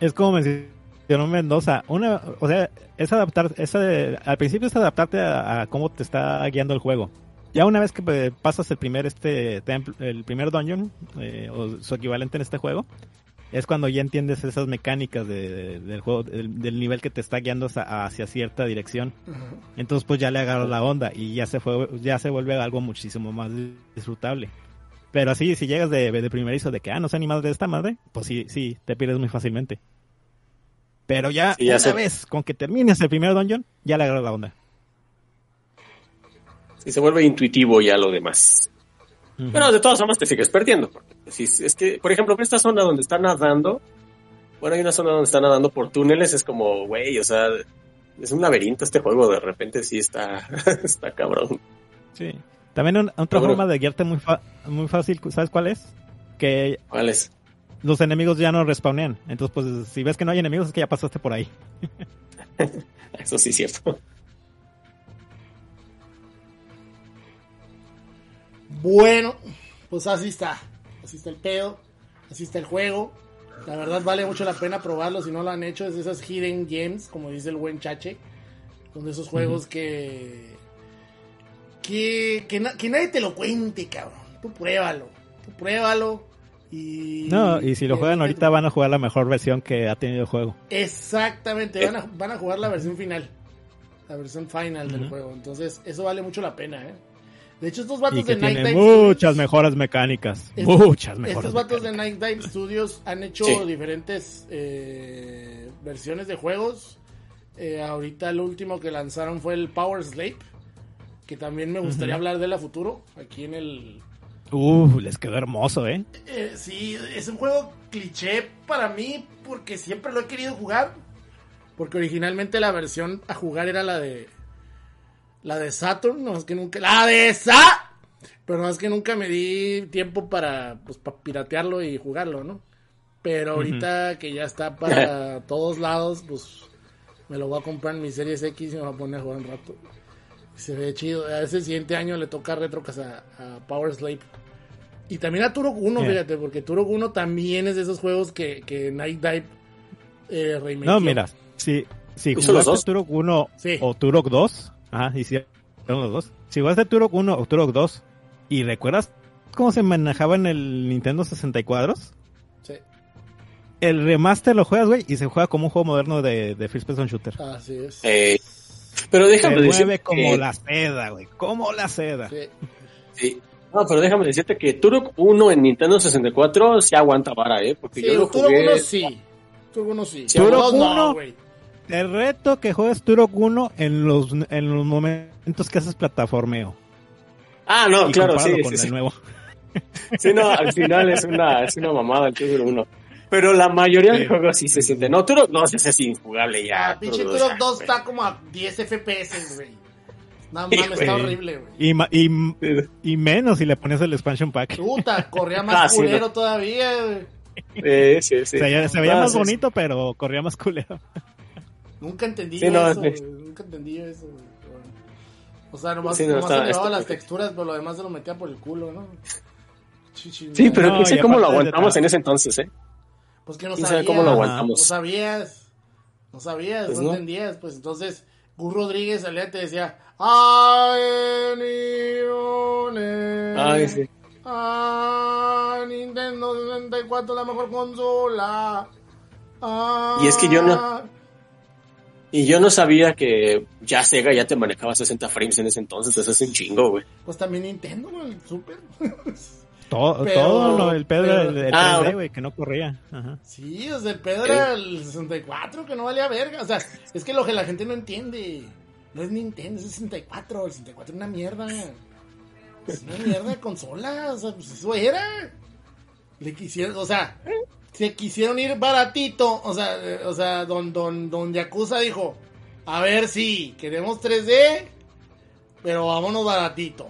Speaker 2: es como mencionó Mendoza. Una, o sea, es adaptar, es, eh, al principio es adaptarte a, a cómo te está guiando el juego. Ya una vez que eh, pasas el primer este templo- el primer dungeon eh, o su equivalente en este juego, es cuando ya entiendes esas mecánicas de- de- del juego, del, del nivel que te está guiando hacia, hacia cierta dirección. Entonces pues ya le agarras la onda y ya se fue, ya se vuelve algo muchísimo más disfrutable. Pero así, si llegas de, de primerizo de que, ah, no sé ni más de esta madre, pues sí, sí, te pierdes muy fácilmente. Pero ya,
Speaker 3: Sí, ya
Speaker 2: una
Speaker 3: sé.
Speaker 2: vez con que termines el primer dungeon, ya le agarras la onda.
Speaker 3: Y se vuelve intuitivo ya lo demás.
Speaker 2: Ujú.
Speaker 3: Pero de todas formas te sigues perdiendo. si- es que, por ejemplo, en esta zona donde está nadando, bueno, hay una zona donde está nadando por túneles, es como, güey, o sea, es un laberinto este juego, de repente sí está, está cabrón.
Speaker 2: Sí. También un- otra
Speaker 3: Seguro.
Speaker 2: forma de guiarte muy, fa- muy fácil, ¿sabes cuál es? Que
Speaker 3: ¿Cuál es?
Speaker 2: los enemigos ya no respawnean. Entonces, pues, si ves que no hay enemigos, es que ya pasaste por ahí.
Speaker 3: Eso sí es cierto.
Speaker 1: Bueno, pues así está. Así está el pedo. Así está el juego. La verdad vale mucho la pena probarlo si no lo han hecho. Es de esas hidden games, como dice el buen Chache. Son de esos juegos que, que, que, na- que nadie te lo cuente, cabrón. Tú pruébalo. Tú pruébalo. Y,
Speaker 2: No, y si lo juegan
Speaker 1: y-
Speaker 2: ahorita van a jugar la mejor versión que ha tenido el juego.
Speaker 1: Exactamente, van a, van a jugar la versión final. La versión final del juego. Entonces, eso vale mucho la pena, ¿eh? De hecho, estos vatos
Speaker 2: Y que
Speaker 1: de Night Dive
Speaker 2: muchas
Speaker 1: Studios-
Speaker 2: mejoras mecánicas.
Speaker 1: Estos-
Speaker 2: muchas mejoras
Speaker 1: Estos vatos de
Speaker 2: mecánicas.
Speaker 1: Night Dive Studios han hecho
Speaker 3: Sí.
Speaker 1: diferentes eh, versiones de juegos. Eh, ahorita el último que lanzaron fue el Power Slave. Que también me gustaría hablar de él a futuro. Aquí en el.
Speaker 2: Uf, les quedó hermoso, ¿eh?
Speaker 1: Eh, sí, es un juego cliché para mí. Porque siempre lo he querido jugar. Porque originalmente la versión a jugar era la de. La de Saturn. No es que nunca. ¡La de Sa! Pero no es que nunca me di tiempo para, pues, para piratearlo y jugarlo, ¿no? Pero ahorita que ya está para todos lados, pues me lo voy a comprar en mi Series X y me voy a poner a jugar un rato. Se ve chido. A ese siguiente año le toca Retrocast a, a Power Slave. Y también a Turok 1,
Speaker 2: Yeah.
Speaker 1: fíjate, porque Turok 1 también es de esos juegos que, que Night Dive eh.
Speaker 2: No, mira, si, si
Speaker 3: ¿Hizo los
Speaker 2: jugaste? Turok 1
Speaker 1: Sí.
Speaker 2: o Turok 2, ajá, hicieron los dos. Si jugaste Turok 1 o Turok 2 y recuerdas cómo se manejaba en el Nintendo 64,
Speaker 1: Sí,
Speaker 2: el remaster lo juegas, güey, y se juega como un juego moderno de, de First Person Shooter.
Speaker 1: así es.
Speaker 3: Eh, pero
Speaker 2: Se
Speaker 3: déjame decirte
Speaker 2: mueve como
Speaker 3: que-
Speaker 2: la seda, güey, como la seda.
Speaker 1: Sí.
Speaker 3: sí. No, pero déjame decirte que Turok 1 en Nintendo 64 sí aguanta vara, ¿eh? Porque
Speaker 1: Sí,
Speaker 3: yo lo
Speaker 1: Turok
Speaker 3: jugué...
Speaker 1: 1 sí. Turok 1 sí. Turok
Speaker 2: Turok
Speaker 1: 2 no,
Speaker 2: 1.
Speaker 1: güey.
Speaker 2: Te reto que juegues Turok 1 en los, en los momentos que haces plataformeo.
Speaker 3: Ah, no,
Speaker 2: y
Speaker 3: claro, sí, sí,
Speaker 2: con
Speaker 3: sí.
Speaker 2: el nuevo.
Speaker 3: Sí, no, al final es una, es una mamada el Turok 1. Pero la mayoría
Speaker 2: Sí.
Speaker 3: de juegos sí se siente. No, Turok no se hace injugable ya.
Speaker 1: Ah, pinche
Speaker 3: Turok
Speaker 1: Turok
Speaker 3: ya,
Speaker 1: 2
Speaker 3: güey.
Speaker 1: está como a 10 FPS, güey. No
Speaker 3: Sí,
Speaker 1: mames, está horrible, güey.
Speaker 2: Y, ma- y, y menos si le pones el expansion pack.
Speaker 1: Puta, corría
Speaker 3: Ah,
Speaker 1: más
Speaker 3: sí,
Speaker 1: culero
Speaker 3: no.
Speaker 1: todavía, güey.
Speaker 3: Eh, sí, sí.
Speaker 2: Se, veía- se veía
Speaker 3: No,
Speaker 2: más
Speaker 3: sí, sí.
Speaker 2: bonito, pero corría más culero.
Speaker 1: Nunca entendí
Speaker 3: Sí, no,
Speaker 1: eso,
Speaker 3: sí.
Speaker 1: Nunca entendí eso, güey. Pero bueno. O sea, nomás,
Speaker 3: Sí, no,
Speaker 1: nomás
Speaker 3: está-
Speaker 1: elevaba
Speaker 3: está-
Speaker 1: las texturas, pero lo demás se lo metía por el culo, ¿no? Chichi,
Speaker 3: Sí, pero
Speaker 2: No,
Speaker 3: no sé cómo lo aguantamos en ese entonces, ¿eh?
Speaker 1: Pues que no
Speaker 3: ¿Quién
Speaker 1: sabías.
Speaker 3: sabe cómo lo
Speaker 1: No
Speaker 3: aguantamos?
Speaker 1: sabías. No sabías,
Speaker 3: Pues
Speaker 1: no,
Speaker 3: no.
Speaker 1: entendías. Pues entonces, Gus Rodríguez salía y te decía: ¡Ay, Nione!
Speaker 3: Ay, sí.
Speaker 1: ¡Ay, Nintendo 64, la mejor consola!
Speaker 3: Y es que yo no-
Speaker 1: ¡Ay!
Speaker 3: Y yo no sabía que ya Sega ya te manejaba 60 frames en ese entonces. Eso es un chingo, güey.
Speaker 1: Pues también Nintendo, güey, el Super.
Speaker 2: Todo,
Speaker 1: Pero-
Speaker 2: todo lo- el pedo
Speaker 1: pero-
Speaker 2: el, el
Speaker 3: Ah,
Speaker 2: 3D, güey, que no corría. Ajá.
Speaker 1: Sí, o sea, el pedo era el 64, que no valía verga. O sea, es que lo que la gente no entiende. No es Nintendo, es el 64. El 64 es una mierda. Es una mierda de consola. O sea, pues eso era. Le quisieron, o sea, se quisieron ir baratito. O sea, eh, o sea, don, don, don Yakuza dijo: A ver si queremos 3D, pero vámonos baratito.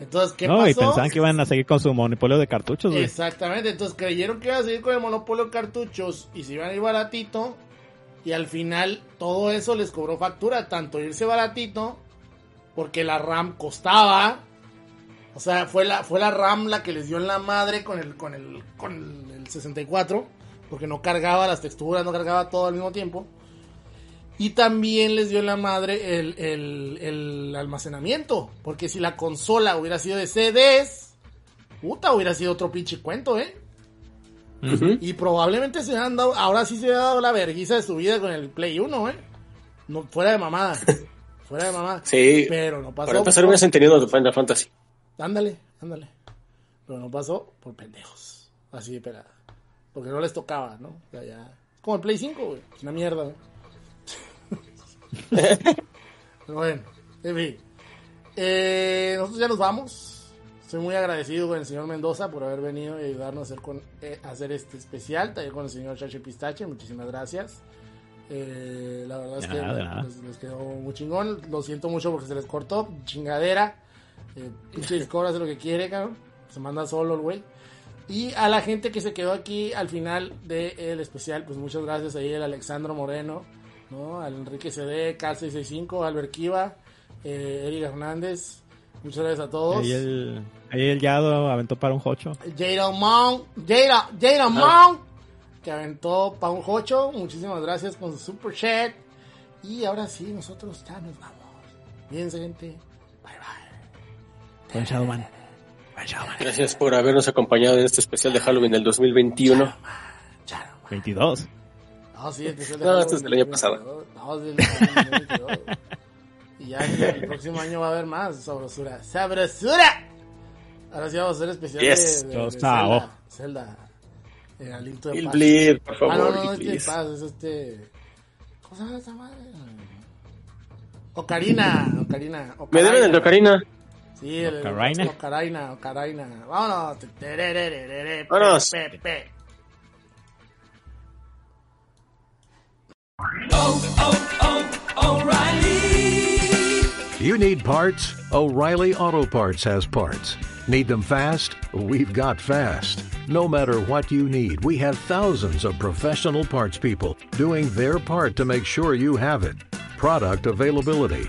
Speaker 1: Entonces, ¿qué
Speaker 2: no,
Speaker 1: pasó?
Speaker 2: y pensaban que iban a seguir con su monopolio de cartuchos, güey.
Speaker 1: Exactamente, entonces creyeron que iban a seguir con el monopolio de cartuchos y se iban a ir baratito. Y al final todo eso les cobró factura, tanto irse baratito, porque la RAM costaba. O sea, fue la, fue la RAM la que les dio en la madre con el, con el, con el 64, porque no cargaba las texturas, no cargaba todo al mismo tiempo. Y también les dio en la madre el, el, el almacenamiento, porque si la consola hubiera sido de CDs, Puta, hubiera sido otro pinche cuento, ¿eh? Y probablemente se hubieran dado, ahora sí se hubiera dado la verguiza de su vida con el Play 1, ¿eh? No, fuera de mamada. fuera de mamada.
Speaker 3: Sí.
Speaker 1: Pero no pasó.
Speaker 3: Para empezar, hubiesen tenido Final Fantasy.
Speaker 1: Ándale, ándale. Pero no pasó por pendejos. Así de pelada. Porque no les tocaba, ¿no? O sea, ya. Es como el Play 5, güey. Es una mierda. Pero bueno, en fin. Eh, nosotros ya nos vamos. Estoy muy agradecido con el señor Mendoza por haber venido y ayudarnos a hacer, con, eh, hacer este especial. También con el señor Chacho Pistache. Muchísimas gracias. Eh, la verdad es que
Speaker 2: nada, de nada.
Speaker 1: les, les quedó muy chingón. Lo siento mucho porque se les cortó. Chingadera. Eh, pinche Discord hace lo que quiere, cabrón. Se manda solo el güey. Y a la gente que se quedó aquí al final del especial, pues muchas gracias ahí, el Alexandro Moreno, ¿no? Al Enrique CD, Cal665, Albert Kiva, eh, Eric Hernández. Muchas gracias a todos.
Speaker 2: Ahí el, ahí el Yado aventó para un hocho.
Speaker 1: Jada Mount, Jada, Jada Mount, que aventó para un hocho. Muchísimas gracias con su super chat. Y ahora sí, nosotros ya nos vamos. Bien, gente. Bye bye.
Speaker 2: Buen.
Speaker 3: Gracias por habernos acompañado en este especial de Halloween del 2021.
Speaker 2: 22.
Speaker 1: No, sí, este es el,
Speaker 3: No, este es del año pasado.
Speaker 1: No, es del 2022. Y ya el, el próximo año va a haber más sabrosura. ¡Sabrosura! Ahora sí vamos a hacer especial
Speaker 3: Yes.
Speaker 1: de, de, de. Zelda. Zelda. Eh, Aliento de Paz.
Speaker 3: Bleed, por favor,
Speaker 1: Ah, no, no, este de. Paz, es este... ¿Cómo se llama esa madre? Ocarina, Ocarina.
Speaker 3: Me deben el de Ocarina.
Speaker 1: Sí, el
Speaker 2: Ocarina.
Speaker 1: Ocarina, Ocarina. Vámonos. Tererererere, pe,
Speaker 3: Vámonos.
Speaker 1: pe, pe.
Speaker 4: Oh, oh, oh, you need parts? O'Reilly Auto Parts has parts. Need them fast? We've got fast. No matter what you need, we have thousands of professional parts people doing their part to make sure you have it. Product availability.